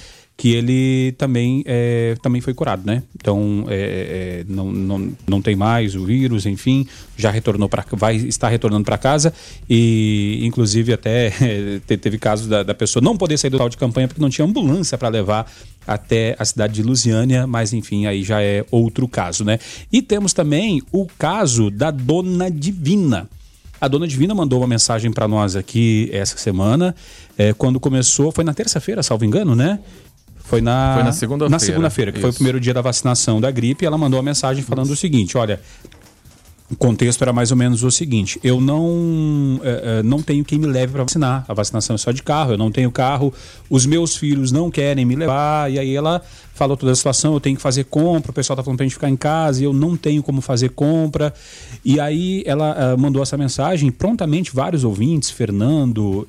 que ele também, é, também foi curado, né? Então, é, é, não, não, não tem mais o vírus, enfim, já retornou para vai estar retornando para casa e, inclusive, até teve casos da, da, pessoa não poder sair do tal de campanha porque não tinha ambulância para levar até a cidade de Lusiânia, mas enfim, aí já é outro caso, né? E temos também o caso da Dona Divina. A Dona Divina mandou uma mensagem para nós aqui essa semana, é, quando começou, foi na terça-feira, salvo engano, né? Foi na, foi na segunda-feira. Na segunda-feira, que Isso. foi o primeiro dia da vacinação da gripe, ela mandou uma mensagem falando Isso. o seguinte: olha. O contexto era mais ou menos o seguinte: eu não, é, não tenho quem me leve para vacinar. A vacinação é só de carro, eu não tenho carro, os meus filhos não querem me levar. E aí ela falou toda a situação: eu tenho que fazer compra, o pessoal está falando para a gente ficar em casa e eu não tenho como fazer compra. E aí ela uh, mandou essa mensagem. Prontamente, vários ouvintes, Fernando,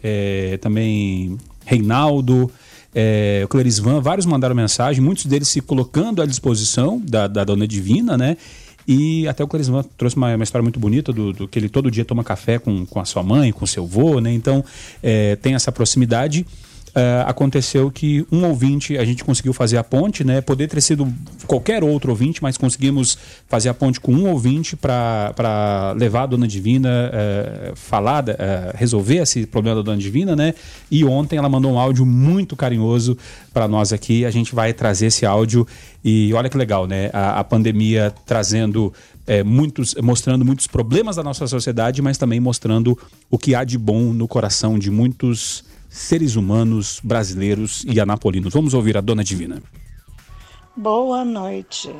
também Reinaldo é, o Clerisvan, vários mandaram mensagem, muitos deles se colocando à disposição da, da Dona Divina, né? E até o Clerisvan trouxe uma, uma, história muito bonita do, do, que ele todo dia toma café com, com a sua mãe, com seu avô, né? Então é, tem essa proximidade uh, aconteceu que um ouvinte, a gente conseguiu fazer a ponte, né? Poder ter sido qualquer outro ouvinte, mas conseguimos fazer a ponte com um ouvinte para levar a Dona Divina, uh, falar, uh, resolver esse problema da Dona Divina, né? E ontem ela mandou um áudio muito carinhoso para nós aqui. A gente vai trazer esse áudio e olha que legal, né? A, a pandemia trazendo é, muitos, mostrando muitos problemas da nossa sociedade, mas também mostrando o que há de bom no coração de muitos seres humanos brasileiros e anapolinos. Vamos ouvir a Dona Divina. Boa noite,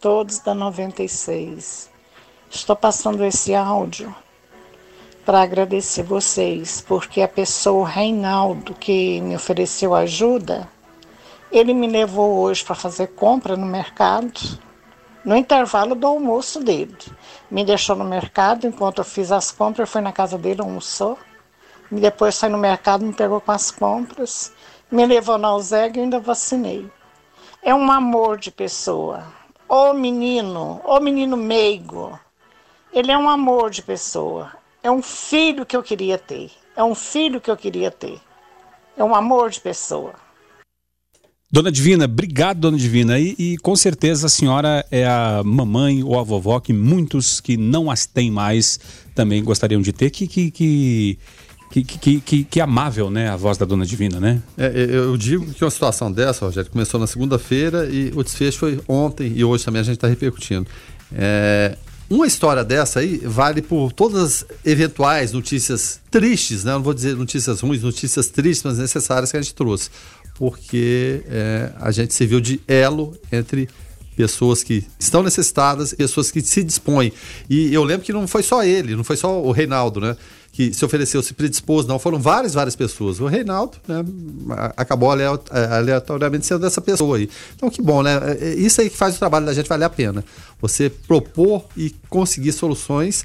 todos da 96. Estou passando esse áudio para agradecer vocês, porque a pessoa, o Reinaldo, que me ofereceu ajuda, ele me levou hoje para fazer compra no mercado, no intervalo do almoço dele. Me deixou no mercado enquanto eu fiz as compras, foi na casa dele, almoçou Depois foi no mercado, me pegou com as compras, me levou na Alzeg e ainda vacinei. É um amor de pessoa. Ô menino, ô menino meigo. Ele é um amor de pessoa. É um filho que eu queria ter. É um filho que eu queria ter. É um amor de pessoa. Dona Divina, obrigado, Dona Divina. E, e, com certeza a senhora é a mamãe ou a vovó que muitos que não as têm mais também gostariam de ter, que, que, que, que, que, que, que amável, né, a voz da Dona Divina, né? É, eu digo que uma situação dessa, Rogério, começou na segunda-feira e o desfecho foi ontem e hoje também a gente está repercutindo. É, uma história dessa aí vale por todas as eventuais notícias tristes, né? Eu não vou dizer notícias ruins, notícias tristes, mas necessárias que a gente trouxe porque é, a gente serviu de elo entre pessoas que estão necessitadas, pessoas que se dispõem. E eu lembro que não foi só ele, não foi só o Reinaldo, né? Que se ofereceu, se predispôs, não. Foram várias, várias pessoas. O Reinaldo né, acabou aleatoriamente sendo dessa pessoa aí. Então, que bom, né? É, é isso aí que faz o trabalho da gente valer a pena. Você propor e conseguir soluções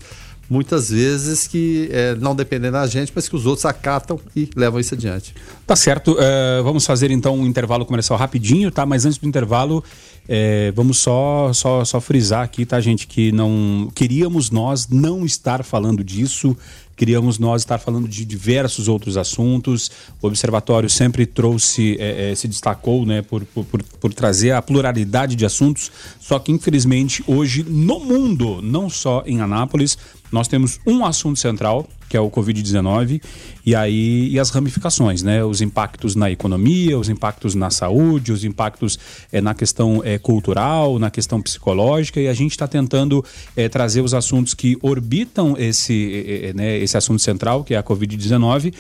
muitas vezes que é, não dependem da gente, mas que os outros acatam e levam isso adiante. Tá certo. Uh, vamos fazer então um intervalo comercial rapidinho, tá? Mas antes do intervalo, é, vamos só, só, só frisar aqui, tá, gente, que não queríamos nós não estar falando disso queríamos nós estar falando de diversos outros assuntos. O Observatório sempre trouxe, é, é, se destacou né, por, por, por, trazer a pluralidade de assuntos, só que infelizmente hoje no mundo, não só em Anápolis, nós temos um assunto central, que é o Covid-19, e aí e as ramificações, né? Os impactos na economia, os impactos na saúde, os impactos é, na questão é, cultural, na questão psicológica, e a gente está tentando é, trazer os assuntos que orbitam esse, né, esse assunto central, que é a Covid-19,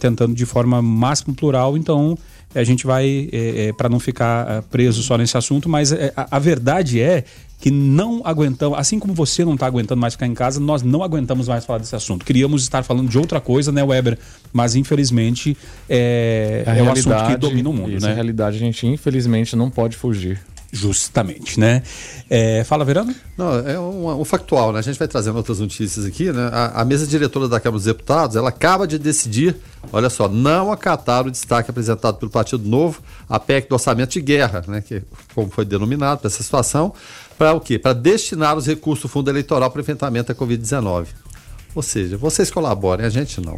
tentando de forma máximo plural, então a gente vai, para não ficar preso só nesse assunto, mas a, a verdade é que não aguentamos, assim como você não está aguentando mais ficar em casa, nós não aguentamos mais falar desse assunto. Queríamos estar falando de outra coisa, né, Weber? Mas infelizmente é, é o assunto que domina o mundo, isso, né? A realidade a gente infelizmente não pode fugir. Justamente, né? É, fala, Verano? Não, é um, um, factual, né? A gente vai trazendo outras notícias aqui, né? A, a, mesa diretora da Câmara dos Deputados, ela acaba de decidir, olha só, não acatar o destaque apresentado pelo Partido Novo, a PEC do orçamento de guerra, né? Que como foi denominado para essa situação, para o quê? Para destinar os recursos do fundo eleitoral para o enfrentamento da Covid-19. Ou seja, vocês colaborem, a gente não.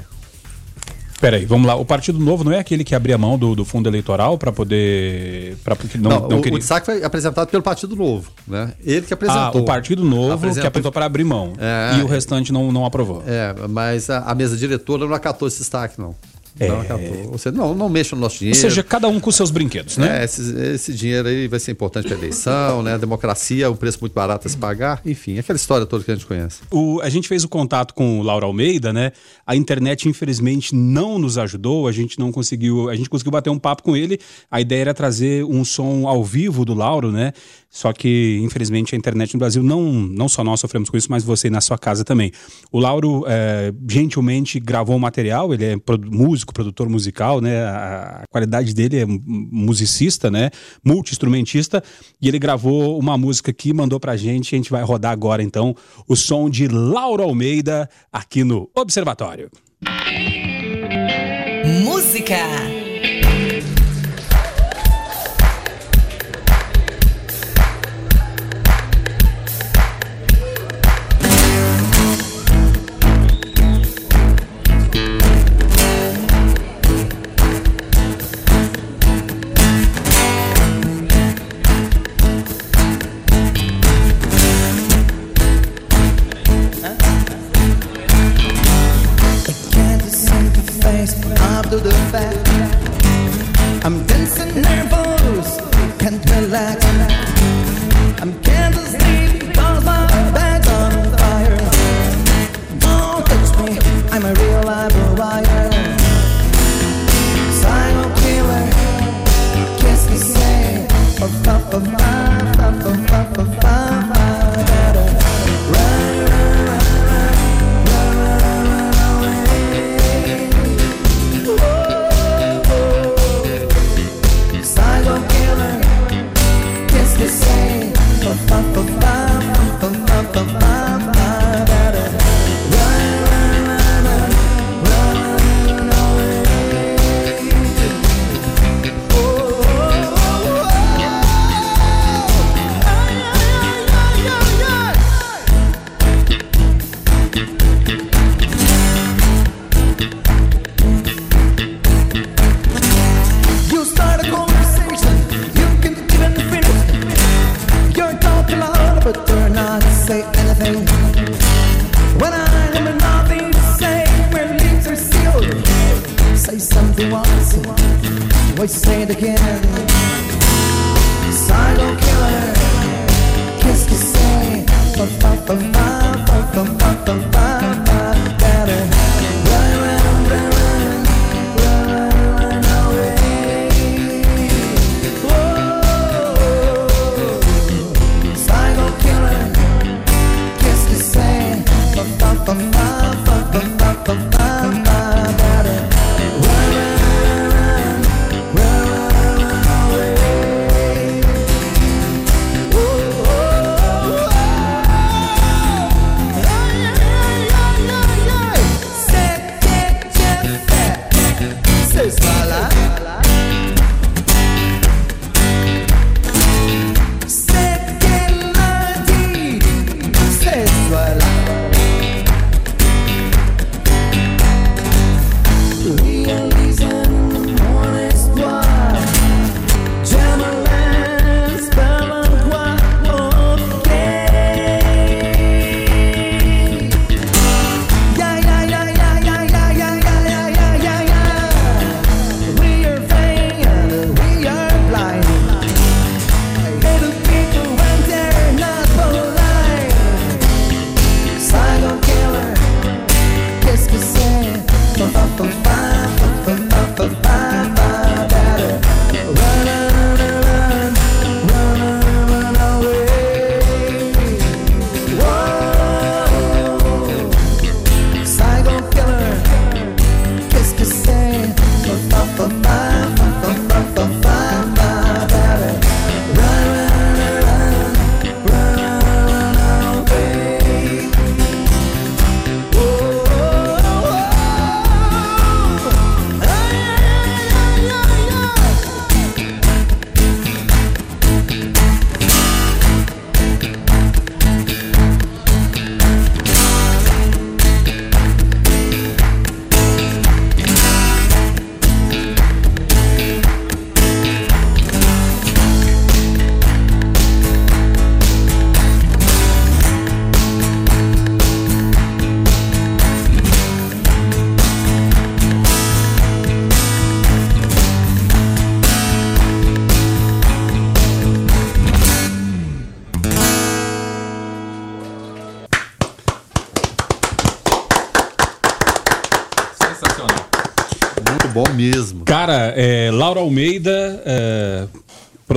Peraí, vamos lá. O Partido Novo não é aquele que abriu mão do, do fundo eleitoral para poder. Pra, não, não, não o, queria... o destaque foi apresentado pelo Partido Novo, né? Ele que apresentou. Ah, o Partido Novo apresentou... que apresentou para abrir mão. É, e o restante não, não aprovou. É, mas a, a mesa diretora não acatou esse destaque, não. É. Não acabou. Você não, não mexa no nosso dinheiro. Ou seja, cada um com seus brinquedos, né? É, esse, esse dinheiro aí vai ser importante para a eleição, né? A democracia um preço muito barato a se pagar. Enfim, aquela história toda que a gente conhece. O, a gente fez o contato com o Laura Almeida, né? A internet, infelizmente, não nos ajudou. A gente não conseguiu. A gente conseguiu bater um papo com ele. A ideia era trazer um som ao vivo do Lauro, né? Só que, infelizmente, a internet no Brasil, não, não só nós sofremos com isso, mas você na sua casa também. O Lauro, é, gentilmente, gravou o um material, ele é músico, produtor musical, né? A, a qualidade dele é musicista, né? Multi-instrumentista. E ele gravou uma música aqui, mandou pra gente. A gente vai rodar agora, então, o som de Lauro Almeida aqui no Observatório. Música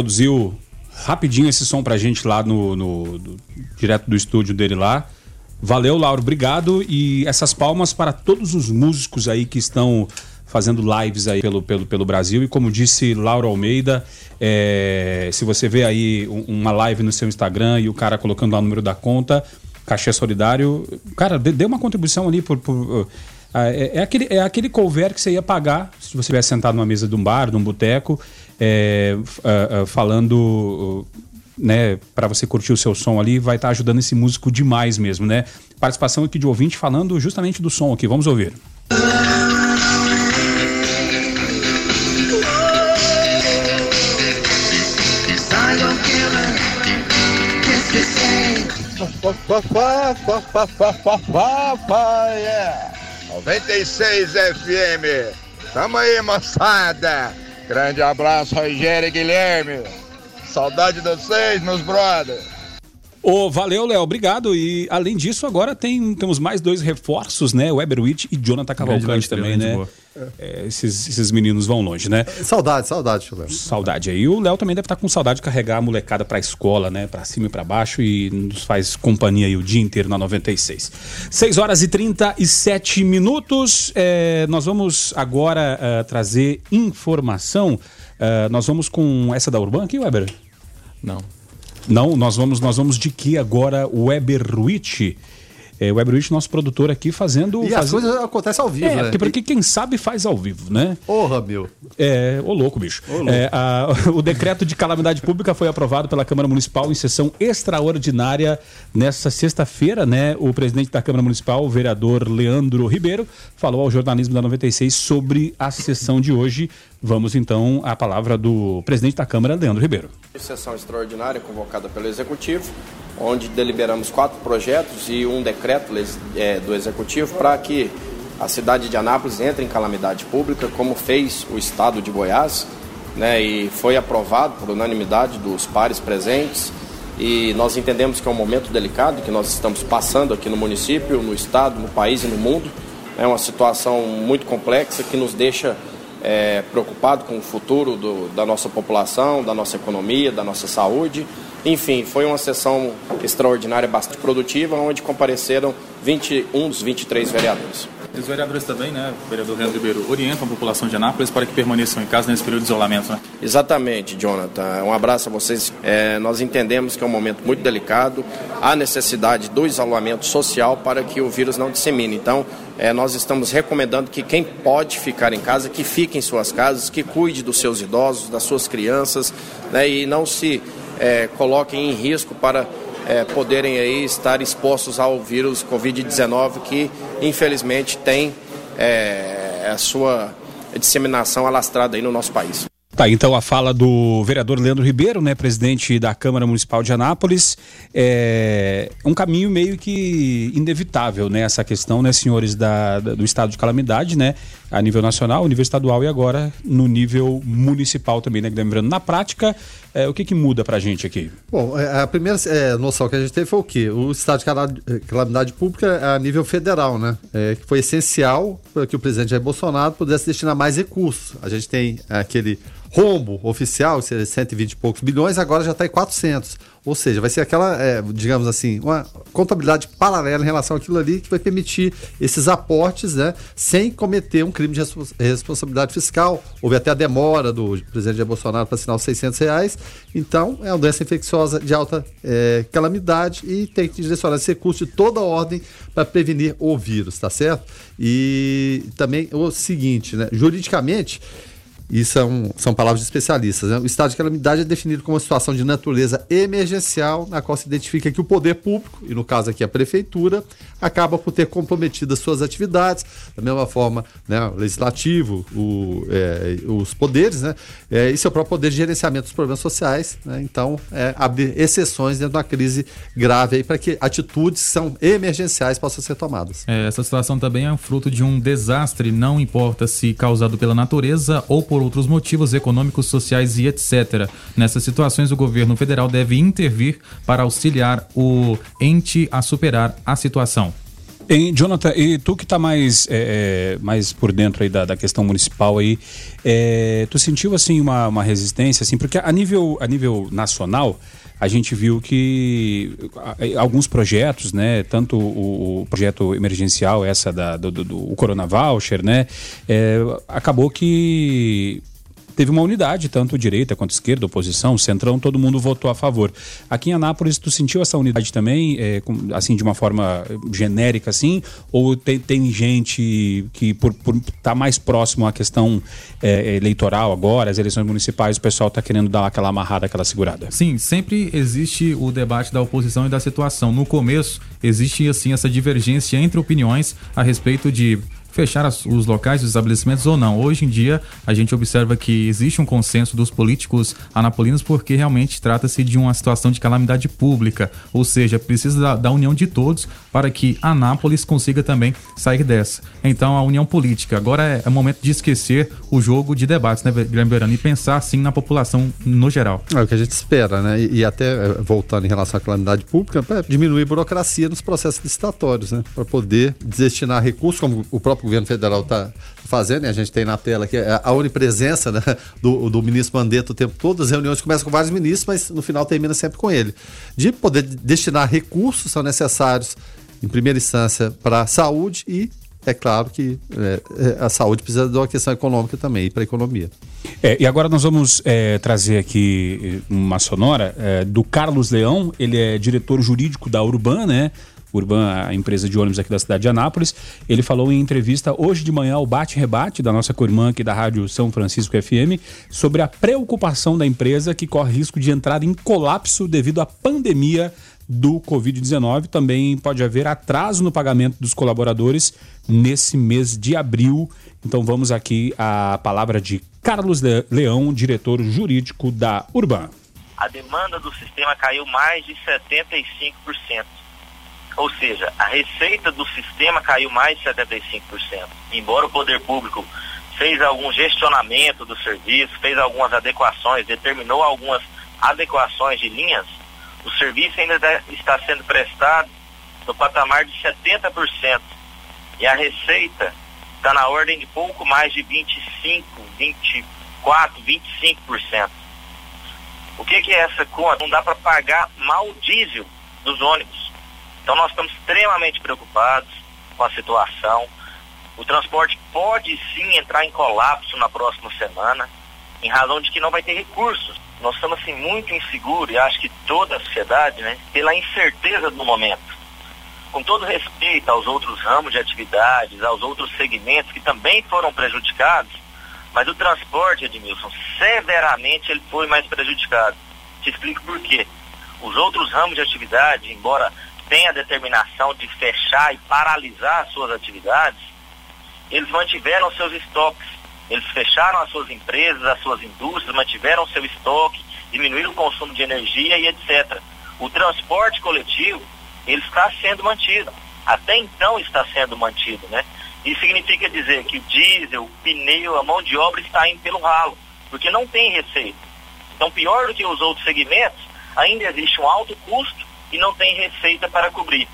produziu rapidinho esse som pra gente lá no, no- do- direto do estúdio dele lá. Valeu, Laura, obrigado. E essas palmas para todos os músicos aí que estão fazendo lives aí pelo, pelo, pelo Brasil. E como disse Laura Almeida, é, se você vê aí um- uma live no seu Instagram e o cara colocando lá o número da conta, cachê solidário, cara, dê, dê uma contribuição ali por. por, ah, é, é aquele, é aquele couvert que você ia pagar se você estivesse sentado numa mesa de um bar, de um boteco, é, ah, ah, falando né, para você curtir o seu som ali, vai estar ajudando esse músico demais mesmo, né? Participação aqui de ouvinte falando justamente do som aqui. Vamos ouvir. yeah. 96 FM. Tamo aí, moçada. Grande abraço, Rogério e Guilherme. Saudade de vocês, meus brothers. Ô, valeu, Léo, obrigado. E além disso, agora tem, temos mais dois reforços, né? Weber Witt e Jonathan Cavalcante também, né? É, esses, esses meninos vão longe, né? Saudade, saudade, Léo. Saudade aí. E o Léo também deve estar com saudade de carregar a molecada pra escola, né? Pra cima e pra baixo e nos faz companhia aí o dia inteiro na 96. 6 horas e 37 minutos. É, nós vamos agora ah, trazer informação. Ah, nós vamos com essa da Urban aqui, Weber? Não. Não, nós vamos, nós vamos de que agora? Weber Ruiz. É, o Ruiz, nosso produtor aqui, fazendo. E as coisas acontecem ao vivo, É, né? porque, porque quem sabe faz ao vivo, né? Porra, meu. É, ô louco, bicho. Ô, louco. É, a- o decreto de calamidade pública foi aprovado pela Câmara Municipal em sessão extraordinária nesta sexta-feira, né? O presidente da Câmara Municipal, o vereador Leandro Ribeiro, falou ao jornalismo da 96 sobre a sessão de hoje. Vamos então à palavra do presidente da Câmara, Leandro Ribeiro. Sessão extraordinária convocada pelo Executivo onde deliberamos quatro projetos e um decreto eh, do Executivo para que a cidade de Anápolis entre em calamidade pública, como fez o estado de Goiás, né, e foi aprovado por unanimidade dos pares presentes. E nós entendemos que é um momento delicado que nós estamos passando aqui no município, no estado, no país e no mundo. É uma situação muito complexa que nos deixa é, preocupado com o futuro do- da nossa população, da nossa economia, da nossa saúde. Enfim, foi uma sessão extraordinária, bastante produtiva, onde compareceram 21 dos 23 vereadores. Os vereadores também, né, o vereador Leandro Ribeiro, orientam a população de Anápolis para que permaneçam em casa nesse período de isolamento, né? Exatamente, Jonathan. Um abraço a vocês. É, nós entendemos que é um momento muito delicado. Há necessidade do isolamento social para que o vírus não dissemine. Então, é, nós estamos recomendando que quem pode ficar em casa, que fique em suas casas, que cuide dos seus idosos, das suas crianças, né, e não se é, coloquem em risco para é, poderem aí estar expostos ao vírus Covid-19 que infelizmente tem é, a sua disseminação alastrada aí no nosso país. Tá, então a fala do vereador Leandro Ribeiro, né, presidente da Câmara Municipal de Anápolis, é um caminho meio que inevitável, né, essa questão, né, senhores da, da- do estado de calamidade, né, a nível nacional, nível estadual e agora no nível municipal também, né, lembrando, na prática, é, o que que muda pra gente aqui? Bom, é, a primeira é, noção que a gente teve foi o quê? O estado de cala- calamidade pública é a nível federal, né? É, que foi essencial para que o presidente Jair Bolsonaro pudesse destinar mais recursos. A gente tem aquele rombo oficial, que seria 120 e poucos bilhões, agora já está em 400. Ou seja, vai ser aquela, é, digamos assim, uma contabilidade paralela em relação àquilo ali que vai permitir esses aportes, né, sem cometer um crime de respons- responsabilidade fiscal. Houve até a demora do presidente Jair Bolsonaro para assinar os 600 reais. Então, é uma doença infecciosa de alta é, calamidade e tem que direcionar esse recurso de toda ordem para prevenir o vírus, tá certo? E também o seguinte, né, juridicamente, isso são, são palavras de especialistas. Né? O estado de calamidade é definido como uma situação de natureza emergencial, na qual se identifica que o poder público, e no caso aqui a prefeitura, acaba por ter comprometido as suas atividades, da mesma forma né, o legislativo, o, é, os poderes, né, é, e seu próprio poder de gerenciamento dos problemas sociais. Né? Então, é, abrir exceções dentro de uma crise grave para que atitudes que são emergenciais possam ser tomadas. É, essa situação também é fruto de um desastre, não importa se causado pela natureza ou por outros motivos econômicos, sociais e etc. Nessas situações, o governo federal deve intervir para auxiliar o ente a superar a situação. Hein, Jonathan, e tu que tá mais, é, é, mais por dentro aí da, da questão municipal aí, é, tu sentiu assim uma, uma resistência, assim, porque a nível, a nível nacional a gente viu que alguns projetos, né, tanto o, o projeto emergencial, essa da, do, do, do Corona Voucher, né, é, acabou que teve uma unidade, tanto direita quanto esquerda, oposição, centrão, todo mundo votou a favor. Aqui em Anápolis, tu sentiu essa unidade também, é, assim, de uma forma genérica, assim? Ou tem, tem gente que, por estar mais próximo à questão é, eleitoral agora, as eleições municipais, o pessoal está querendo dar aquela amarrada, aquela segurada? Sim, sempre existe o debate da oposição e da situação. No começo, existe assim essa divergência entre opiniões a respeito de fechar as- os locais, os estabelecimentos ou não. Hoje em dia, a gente observa que existe um consenso dos políticos anapolinos porque realmente trata-se de uma situação de calamidade pública, ou seja, precisa da, da união de todos para que Anápolis consiga também sair dessa. Então, a união política. Agora é, é momento de esquecer o jogo de debates, né, Guilherme Verano, e pensar sim na população no geral. É o que a gente espera, né? E, e até eh, voltando em relação à calamidade pública, para diminuir a burocracia nos processos licitatórios, né? Para poder destinar recursos, como o próprio governo federal está fazendo, e a gente tem na tela aqui a a onipresença né, do, do ministro Mandetta o tempo todo, as reuniões começam com vários ministros, mas no final termina sempre com ele. De poder destinar recursos são necessários, em primeira instância, para a saúde e é claro que eh, eh, a saúde precisa de uma questão econômica também, para a economia. É, e agora nós vamos é, trazer aqui eh, uma sonora é, do Carlos Leão, ele é diretor jurídico da Urban, né? Urban, a empresa de ônibus aqui da cidade de Anápolis. Ele falou em entrevista hoje de manhã ao bate-rebate da nossa co-irmã aqui da Rádio São Francisco FM sobre a preocupação da empresa que corre risco de entrar em colapso devido à pandemia do Covid-19. Também pode haver atraso no pagamento dos colaboradores nesse mês de abril. Então vamos aqui à palavra de Carlos Le- Leão, diretor jurídico da Urban. a demanda do sistema caiu mais de 75%. Ou seja, a receita do sistema caiu mais de 75%. Embora o poder público fez algum gestionamento do serviço, fez algumas adequações, determinou algumas adequações de linhas, o serviço ainda está sendo prestado no patamar de 70%. E a receita está na ordem de pouco mais de 25, 24, 25%. O que, que é essa conta? Não dá para pagar mal o diesel dos ônibus. Então nós estamos extremamente preocupados com a situação. O transporte pode sim entrar em colapso na próxima semana, em razão de que não vai ter recursos. Nós estamos assim muito inseguros, e acho que toda a sociedade, né, pela incerteza do momento. Com todo respeito aos outros ramos de atividades, aos outros segmentos que também foram prejudicados, mas o transporte, Edmilson, severamente ele foi mais prejudicado. Te explico por quê. Os outros ramos de atividade, embora tenha a determinação de fechar e paralisar as suas atividades, eles mantiveram seus estoques. Eles fecharam as suas empresas, as suas indústrias, mantiveram seu estoque, diminuíram o consumo de energia e etc. O transporte coletivo, ele está sendo mantido. Até então está sendo mantido, né? Isso significa dizer que o diesel, o pneu, a mão de obra está indo pelo ralo, porque não tem receita. Então, pior do que os outros segmentos, ainda existe um alto custo e não tem receita para cobrir.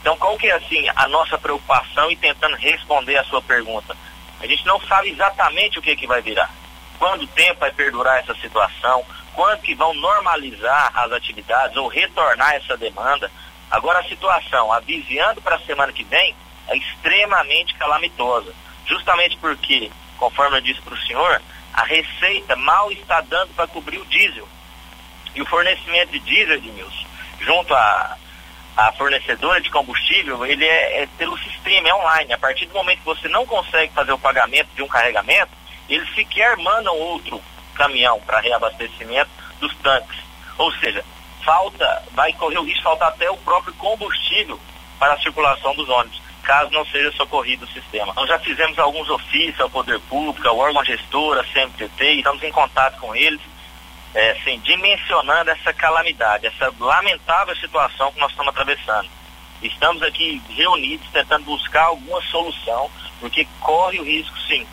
Então, qual que é assim a nossa preocupação e tentando responder a sua pergunta? A gente não sabe exatamente o que, que vai virar. Quando tempo vai perdurar essa situação? Quando que vão normalizar as atividades ou retornar essa demanda? Agora a situação, aviziando para a semana que vem, é extremamente calamitosa. Justamente porque, conforme eu disse para o senhor, a receita mal está dando para cobrir o diesel. E o fornecimento de diesel, Edmilson, junto à, à fornecedora de combustível, ele é, é pelo sistema, é online. A partir do momento que você não consegue fazer o pagamento de um carregamento, eles sequer mandam outro caminhão para reabastecimento dos tanques. Ou seja, falta, vai correr o risco de faltar até o próprio combustível para a circulação dos ônibus, caso não seja socorrido o sistema. Nós já fizemos alguns ofícios ao Poder Público, ao órgão gestor, a CMTT, estamos em contato com eles, é, assim, dimensionando essa calamidade, essa lamentável situação que nós estamos atravessando. Estamos aqui reunidos tentando buscar alguma solução, porque corre o risco, sim,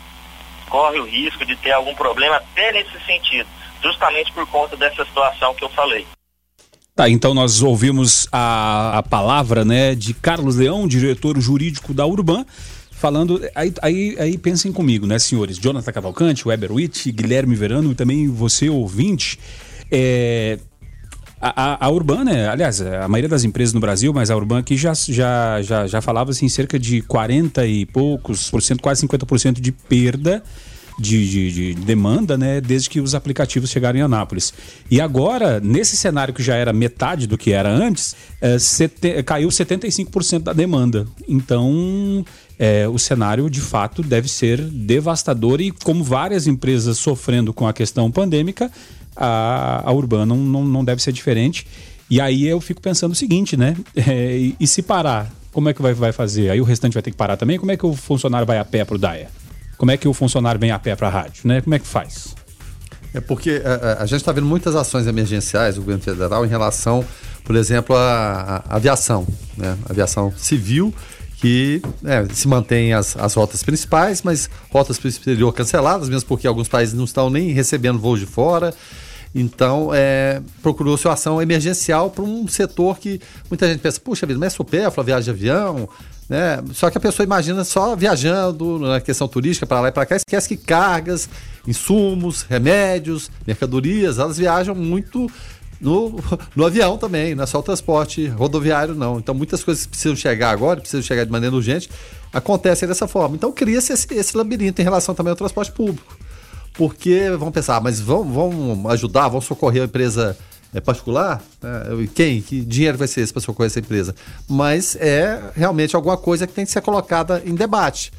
corre o risco de ter algum problema até nesse sentido, justamente por conta dessa situação que eu falei. Tá, então nós ouvimos a, a palavra né, de Carlos Leão, diretor jurídico da Urban, falando. Aí, aí, aí pensem comigo, né, senhores? Jonathan Cavalcante, Weber Witt, Guilherme Verano e também você, ouvinte. É, a, a, a Urban, né, aliás, a maioria das empresas no Brasil, mas a Urban aqui já, já, já, já falava assim, cerca de 40 e poucos por cento, quase 50% de perda de, de, de demanda, né, desde que os aplicativos chegaram em Anápolis. E agora, nesse cenário que já era metade do que era antes, é, sete, caiu 75% da demanda. Então, é, o cenário de fato deve ser devastador e como várias empresas sofrendo com a questão pandêmica, a, a Urbana não, não, deve ser diferente. E aí eu fico pensando o seguinte, né? É, e, se parar, como é que vai, vai fazer? Aí o restante vai ter que parar também? Como é que o funcionário vai a pé pro DAE? Como é que o funcionário vem a pé para a rádio, né? Como é que faz? É porque a, a gente está vendo muitas ações emergenciais do governo federal em relação, por exemplo, à aviação, né? Aviação civil que é, se mantém as, as rotas principais, mas rotas para o exterior canceladas, mesmo porque alguns países não estão nem recebendo voos de fora. Então, é, procurou-se uma ação emergencial para um setor que muita gente pensa, puxa vida, mas é supérflua, viagem de avião, né? Só que a pessoa imagina só viajando na questão turística para lá e para cá, esquece que cargas, insumos, remédios, mercadorias, elas viajam muito no, no avião também, não é só o transporte rodoviário, não. Então, muitas coisas que precisam chegar agora, precisam chegar de maneira urgente, acontecem dessa forma. Então, cria-se esse, esse labirinto em relação também ao transporte público. Porque vão pensar, mas vão, vão ajudar, vão socorrer a empresa é, particular? É, quem? Que dinheiro vai ser esse para socorrer essa empresa? Mas é realmente alguma coisa que tem que ser colocada em debate.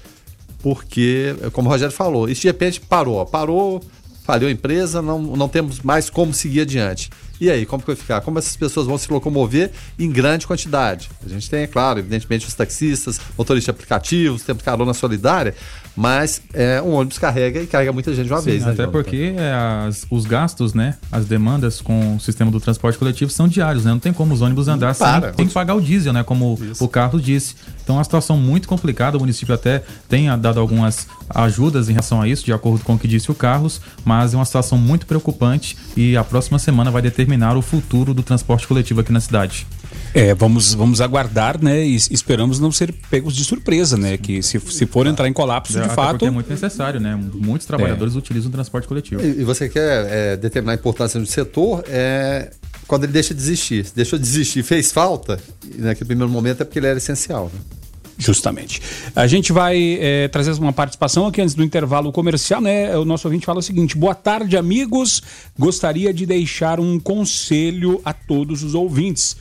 Porque, como o Rogério falou, isso de repente parou. Parou, falhou a empresa, não, não temos mais como seguir adiante. E aí, como que vai ficar? Como essas pessoas vão se locomover em grande quantidade? A gente tem, é claro, evidentemente, os taxistas, motoristas de aplicativos, tem carona solidária, mas é, um ônibus carrega e carrega muita gente de uma Sim, vez, né? até porque é, as- os gastos, né, as demandas com o sistema do transporte coletivo são diários, né? Não tem como os ônibus andar sem para. tem que pagar o diesel, né? Como o Carlos disse. Então é uma situação muito complicada. O município até tem ah, dado algumas ajudas em relação a isso, de acordo com o que disse o Carlos, mas é uma situação muito preocupante e a próxima semana vai determinar o futuro do transporte coletivo aqui na cidade. É, vamos, vamos aguardar, né? E esperamos não ser pegos de surpresa, né? Que se, se for entrar em colapso, de Até fato. é muito necessário, né? Muitos trabalhadores utilizam o transporte coletivo. E, e você quer é, determinar a importância do setor é, quando ele deixa de existir. Se deixou de existir, fez falta, naquele primeiro momento é porque ele era essencial. Né? Justamente. A gente vai eh, trazer uma participação aqui antes do intervalo comercial, né? O nosso ouvinte fala o seguinte: boa tarde, amigos. Gostaria de deixar um conselho a todos os ouvintes.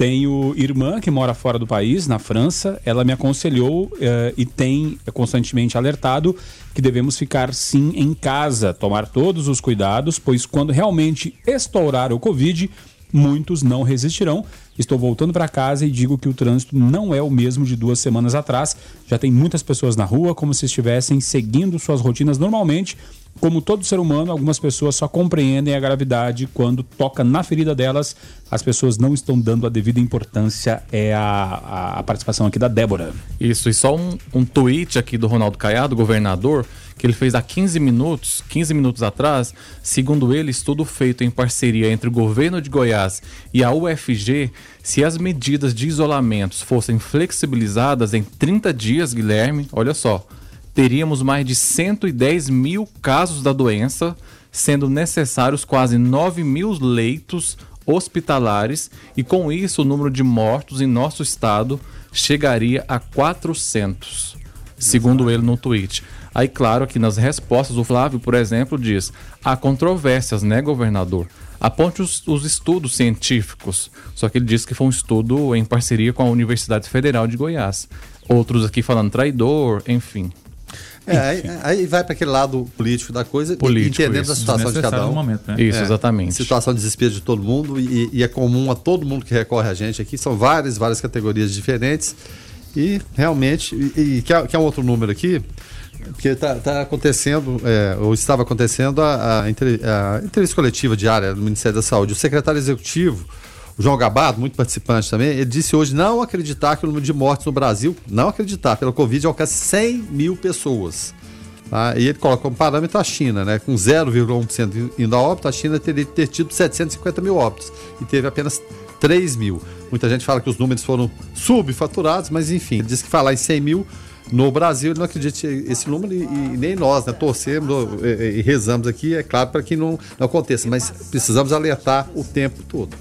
Tenho irmã que mora fora do país, na França. Ela me aconselhou eh, e tem constantemente alertado que devemos ficar sim em casa, tomar todos os cuidados, pois quando realmente estourar o Covid, muitos não resistirão. Estou voltando para casa e digo que o trânsito não é o mesmo de duas semanas atrás. Já tem muitas pessoas na rua, como se estivessem seguindo suas rotinas normalmente. Como todo ser humano, algumas pessoas só compreendem a gravidade quando toca na ferida delas. As pessoas não estão dando a devida importância. É a, a- participação aqui da Débora. Isso, e só um, um tweet aqui do Ronaldo Caiado, governador, que ele fez há 15 minutos, 15 minutos atrás, segundo ele, estudo feito em parceria entre o governo de Goiás e a UFG, se as medidas de isolamento fossem flexibilizadas em 30 dias, Guilherme, olha só, teríamos mais de 110 mil casos da doença, sendo necessários quase 9 mil leitos hospitalares e com isso o número de mortos em nosso estado chegaria a 400, segundo ele no tweet. Aí, claro, que nas respostas, o Flávio, por exemplo, diz: há controvérsias, né, governador? Aponte os, os estudos científicos. Só que ele disse que foi um estudo em parceria com a Universidade Federal de Goiás. Outros aqui falando traidor, enfim. É, aí, aí vai para aquele lado político da coisa, Político, entendendo isso. a situação de cada um. momento, né? Isso, exatamente. Situação de desespero de todo mundo e, e é comum a todo mundo que recorre a gente aqui. São várias, várias categorias diferentes e realmente, e, e quer, quer um outro número aqui? Porque está acontecendo, é, ou estava acontecendo, a, a, a entrevista coletiva diária do Ministério da Saúde. O secretário executivo, João Gabado, muito participante também, ele disse hoje não acreditar que o número de mortes no Brasil, não acreditar, pela Covid, alcança 100 mil pessoas. Tá? E ele coloca como parâmetro a China, né? com 0,1% indo a óbito, a China teria ter tido 750 mil óbitos e teve apenas 3 mil. Muita gente fala que os números foram subfaturados, mas enfim, ele diz que falar em 100 mil no Brasil, ele não acredita esse número e, e nem nós, né? Torcemos e, e rezamos aqui, é claro, para que não, não aconteça, mas precisamos alertar o tempo todo.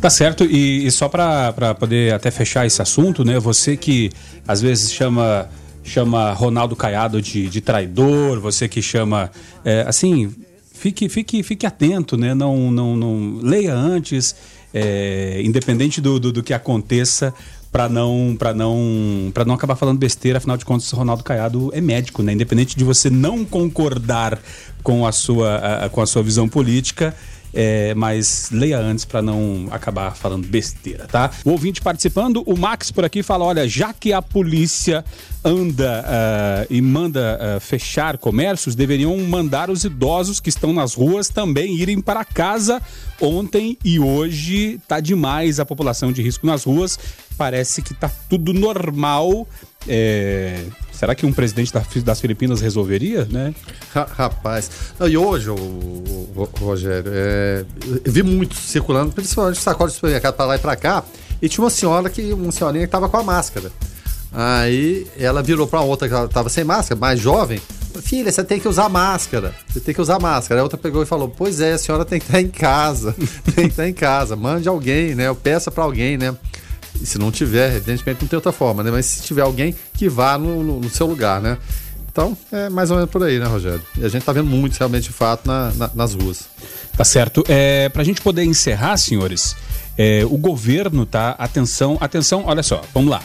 Tá certo, e, e só para poder até fechar esse assunto, né? Você que às vezes chama chama Ronaldo Caiado de, de traidor, você que chama. é, assim, fique, fique, fique atento, né? Não, não, não leia antes, é, independente do, do, do que aconteça. Para não, não, não acabar falando besteira, afinal de contas, Ronaldo Caiado é médico, né? Independente de você não concordar com a sua, a- com a sua visão política, é, mas leia antes para não acabar falando besteira, tá? O ouvinte participando, o Max por aqui fala: olha, já que a polícia anda ah, e manda ah, fechar comércios, deveriam mandar os idosos que estão nas ruas também irem para casa. Ontem e hoje tá demais a população de risco nas ruas. Parece que tá tudo normal. É, Será que um presidente da- das Filipinas resolveria, né? Ra- Rapaz, e hoje, o, o- o Rogério, é, eu vi muito circulando, principalmente sacola de supermercado para lá e para cá, e tinha uma senhora que, uma senhorinha que estava com a máscara. Aí ela virou para outra que estava sem máscara, mais jovem. Filha, você tem que usar máscara. Você tem que usar máscara. A outra pegou e falou: Pois é, a senhora tem que estar em casa. tem que estar em casa. Mande alguém, né? Eu peça para alguém, né? E se não tiver, evidentemente não tem outra forma, né? Mas se tiver alguém que vá no, no- no seu lugar, né? Então, é mais ou menos por aí, né, Rogério? E a gente tá vendo muito realmente de fato na- na- nas ruas. Tá certo. É, Para a gente poder encerrar, senhores, é, o governo tá. Atenção, atenção, olha só, vamos lá.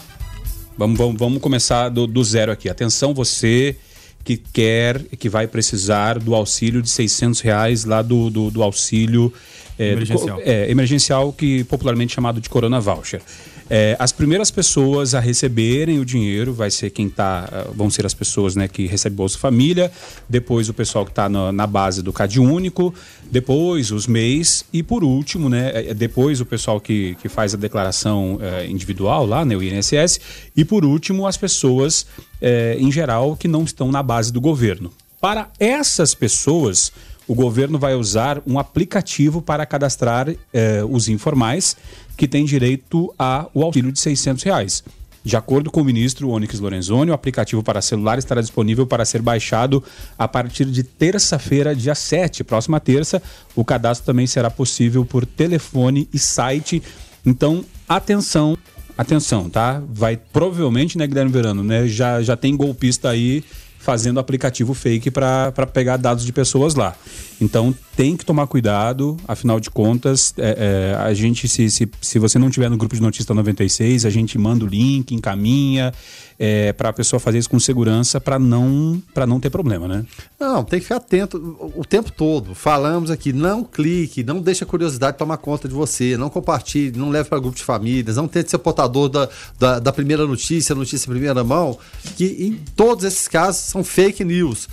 Vamos, vamos, vamos começar do, do zero aqui. Atenção, você que quer, que vai precisar do auxílio de 600 reais lá do, do, do auxílio é, do Emergencial. é, emergencial, que popularmente chamado de Corona Voucher. É, as primeiras pessoas a receberem o dinheiro vai ser quem tá, ah, vão ser as pessoas né, que recebem Bolsa Família, depois o pessoal que está na, na base do Cade Único, depois os MEIs e por último, né, é, depois o pessoal que, que faz a declaração é, individual lá, né, o INSS, e por último as pessoas é, em geral que não estão na base do governo. Para essas pessoas, o governo vai usar um aplicativo para cadastrar eh, os informais que têm direito ao auxílio de 600 reais. De acordo com o ministro Onyx Lorenzoni, o aplicativo para celular estará disponível para ser baixado a partir de terça-feira, dia 7, próxima terça. O cadastro também será possível por telefone e site. Então, atenção, atenção, tá? Vai provavelmente, né, Guilherme Verano, né? Já, já tem golpista aí fazendo aplicativo fake para pegar dados de pessoas lá. Então tem que tomar cuidado, afinal de contas, é, é, a gente, se, se, se você não tiver no grupo de notícia 96, a gente manda o link, encaminha, é, para a pessoa fazer isso com segurança para não, pra não ter problema, né? Não, tem que ficar atento o o tempo todo. Falamos aqui, não clique, não deixe a curiosidade tomar conta de você, não compartilhe, não leve para grupo de famílias, não tente ser portador da, da, da primeira notícia, notícia em primeira mão, que em todos esses casos são fake news.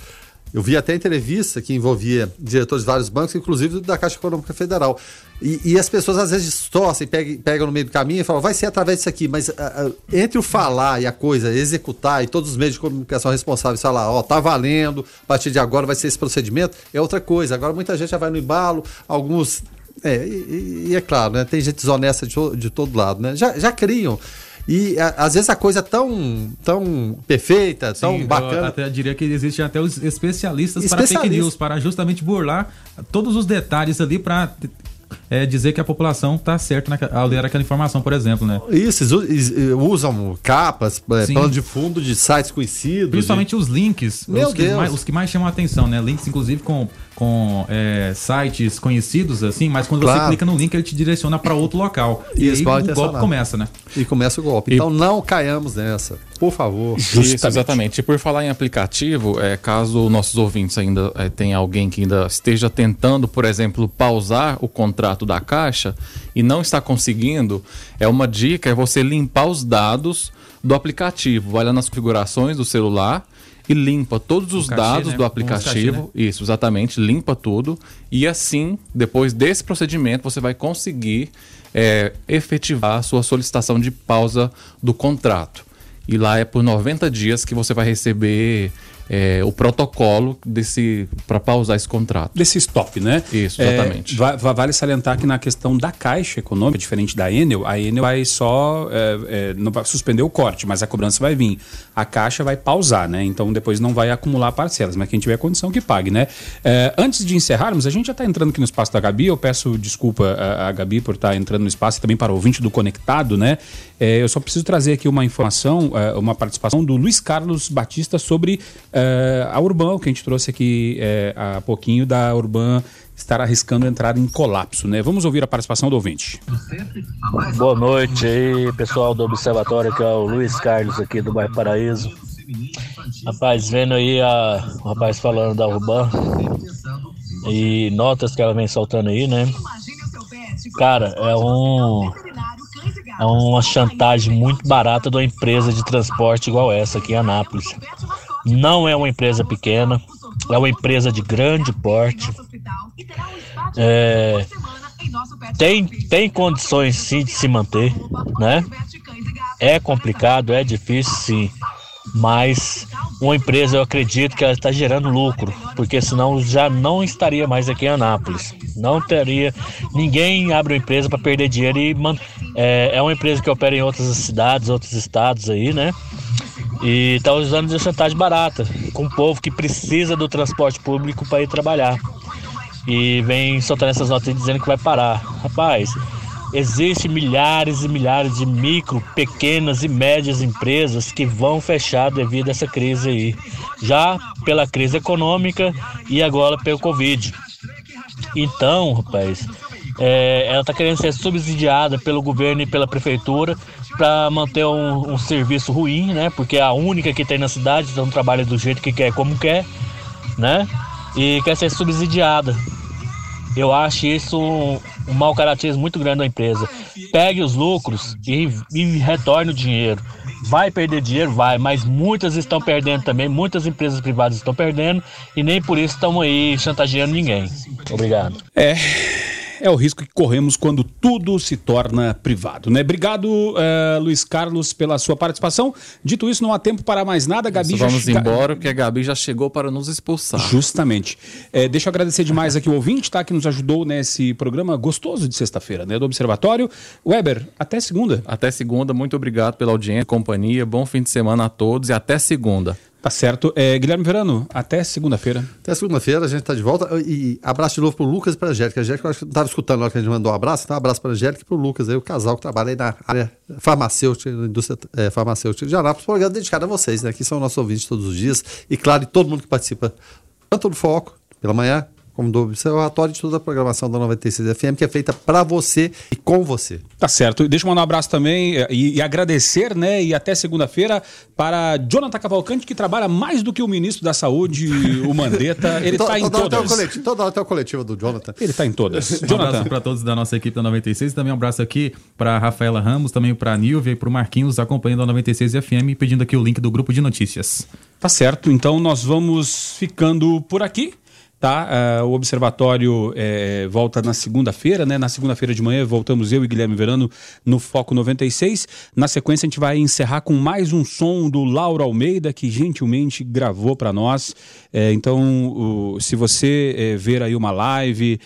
Eu vi até entrevista que envolvia diretores de vários bancos, inclusive da Caixa Econômica Federal. E, e as pessoas às vezes distorcem, pegam, pegam no meio do caminho e falam, vai ser através disso aqui, mas ah, ah, entre o falar e a coisa, executar e todos os meios de comunicação responsáveis falar, ó, tá valendo, a partir de agora vai ser esse procedimento, é outra coisa. Agora muita gente já vai no embalo, alguns. É, e, e é claro, né? Tem gente desonesta de, de todo lado, né? Já, já criam. E a- às vezes a coisa é tão, tão perfeita, tão Sim, eu bacana. até diria que existem até os especialistas para fake news, para justamente burlar todos os detalhes ali para é, dizer que a população está certa ao ler aquela informação, por exemplo, né? Isso, usam capas, eh, Sim. plano de fundo de sites conhecidos. Principalmente os links, Meu os que, Deus. mais, os que mais chamam a atenção, né? Links, inclusive, com, com é, sites conhecidos, assim, mas quando você Claro. clica no link, ele te direciona para outro local. E, Isso, aí o golpe começa, né? E começa o golpe. Então não caiamos nessa, por favor. Isso, exatamente. E por falar em aplicativo, é, caso nossos ouvintes ainda é, tenha alguém que ainda esteja tentando, por exemplo, pausar o contrato da caixa e não está conseguindo, é uma dica é você limpar os dados do aplicativo. Vai lá nas configurações do celular e limpa todos os cachê, dados né? do aplicativo. cachê, Isso, exatamente. Limpa tudo. E assim, depois desse procedimento, você vai conseguir é, efetivar a sua solicitação de pausa do contrato. E lá é por 90 dias que você vai receber é, o protocolo desse para pausar esse contrato. Desse stop, né? Isso, É, exatamente. va- vale salientar que na questão da Caixa Econômica, diferente da Enel, a Enel vai só é, é, não vai suspender o corte, mas a cobrança vai vir. A Caixa vai pausar, né? Então depois não vai acumular parcelas, mas quem tiver condição que pague, né? É, antes de encerrarmos, a gente já está entrando aqui no espaço da Gabi. Eu peço desculpa a, a Gabi por estar entrando no espaço e também para o ouvinte do Conectado, né? É, eu só preciso trazer aqui uma informação, é, uma participação do Luiz Carlos Batista sobre é, a Urban, que a gente trouxe aqui é, há pouquinho, da Urban estar arriscando entrar em colapso, né? Vamos ouvir a participação do ouvinte. Boa noite aí, pessoal do Observatório, que é o Luiz Carlos aqui do bairro Paraíso. Rapaz, vendo aí a, o rapaz falando da Urban e notas que ela vem soltando aí, né? Cara, é um é uma chantagem muito barata de uma empresa de transporte igual essa aqui em Anápolis. Não é uma empresa pequena, é uma empresa de grande porte. É, tem, tem condições sim de se manter, né? É complicado, é difícil sim, mas uma empresa eu acredito que ela está gerando lucro, porque senão já não estaria mais aqui em Anápolis. Não teria. Ninguém abre uma empresa para perder dinheiro e man, é, é uma empresa que opera em outras cidades, outros estados aí, né? E está usando de chantagem barata com o povo que precisa do transporte público para ir trabalhar e vem soltando essas notas dizendo que vai parar. Rapaz, existem milhares e milhares de micro, pequenas e médias empresas que vão fechar devido a essa crise aí. Já pela crise econômica e agora pelo Covid. Então, rapaz, é, ela está querendo ser subsidiada pelo governo e pela prefeitura para manter um, um serviço ruim, né? Porque é a única que tem na cidade, então trabalha do jeito que quer, como quer, né? E quer ser subsidiada. Eu acho isso um, um mau caratismo muito grande da empresa. Pegue os lucros e, e retorne o dinheiro. Vai perder dinheiro? Vai, mas muitas estão perdendo também, muitas empresas privadas estão perdendo e nem por isso estão aí chantageando ninguém. Obrigado. É. É o risco que corremos quando tudo se torna privado, né? Obrigado, eh, Luiz Carlos, pela sua participação. Dito isso, não há tempo para mais nada. Gabi já vamos embora, porque a Gabi já chegou para nos expulsar. Justamente. É, deixa eu agradecer demais aqui o ouvinte, tá? Que nos ajudou nesse programa gostoso de sexta-feira, né? Do Observatório. Weber, até segunda. Até segunda, muito obrigado pela audiência, companhia. Bom fim de semana a todos e até segunda. Tá certo. É, Guilherme Verano, até segunda-feira. Até segunda-feira, a gente tá de volta. E abraço de novo pro Lucas e pra Angélica. A Angélica, eu acho que não tava escutando na hora que a gente mandou um abraço, então um abraço pra Angélica e pro Lucas, aí, o casal que trabalha aí na área farmacêutica, na indústria eh, farmacêutica de Anápolis. Programa dedicado a vocês, né? Que são nossos ouvintes todos os dias. E claro, e todo mundo que participa, tanto do Foco, pela manhã, como do Observatório de toda a programação da 96 FM, que é feita pra você e com você. Tá certo. Deixa eu mandar um abraço também eh, e, e agradecer, né? E até segunda-feira para Jonathan Cavalcante, que trabalha mais do que o ministro da Saúde, o Mandetta. Ele To- tá em hora todas. coletivo- Toda hora tem o coletivo do Jonathan. Ele tá em todas. Um abraço para todos da nossa equipe da 96 também um abraço aqui para Rafaela Ramos, também para Nilvia e para o Marquinhos acompanhando a 96 FM, pedindo aqui o link do grupo de notícias. Tá certo, então nós vamos ficando por aqui. Tá? Ah, o Observatório eh, volta na segunda-feira, né? Na segunda-feira de manhã voltamos eu e Guilherme Verano no Foco 96. Na sequência, a gente vai encerrar com mais um som do Lauro Almeida, que gentilmente gravou para nós. Eh, então, o- se você eh, ver aí uma live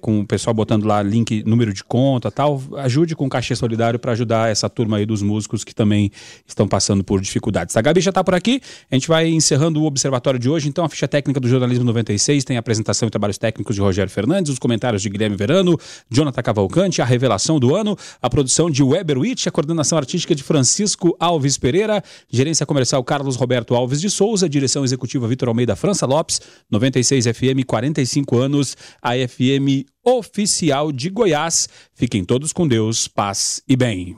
com o pessoal botando lá link, número de conta tal, ajude com o cachê solidário para ajudar essa turma aí dos músicos que também estão passando por dificuldades. A Gabi já está por aqui, a gente vai encerrando o observatório de hoje. Então, a ficha técnica do Jornalismo 96 tem a apresentação e trabalhos técnicos de Rogério Fernandes, os comentários de Guilherme Verano, Jonathan Cavalcante, a revelação do ano, a produção de Weber Witt, a coordenação artística de Francisco Alves Pereira, gerência comercial Carlos Roberto Alves de Souza, direção executiva Vitor Almeida França Lopes, 96 FM, 45 anos, a FM oficial de Goiás. Fiquem todos com Deus, paz e bem.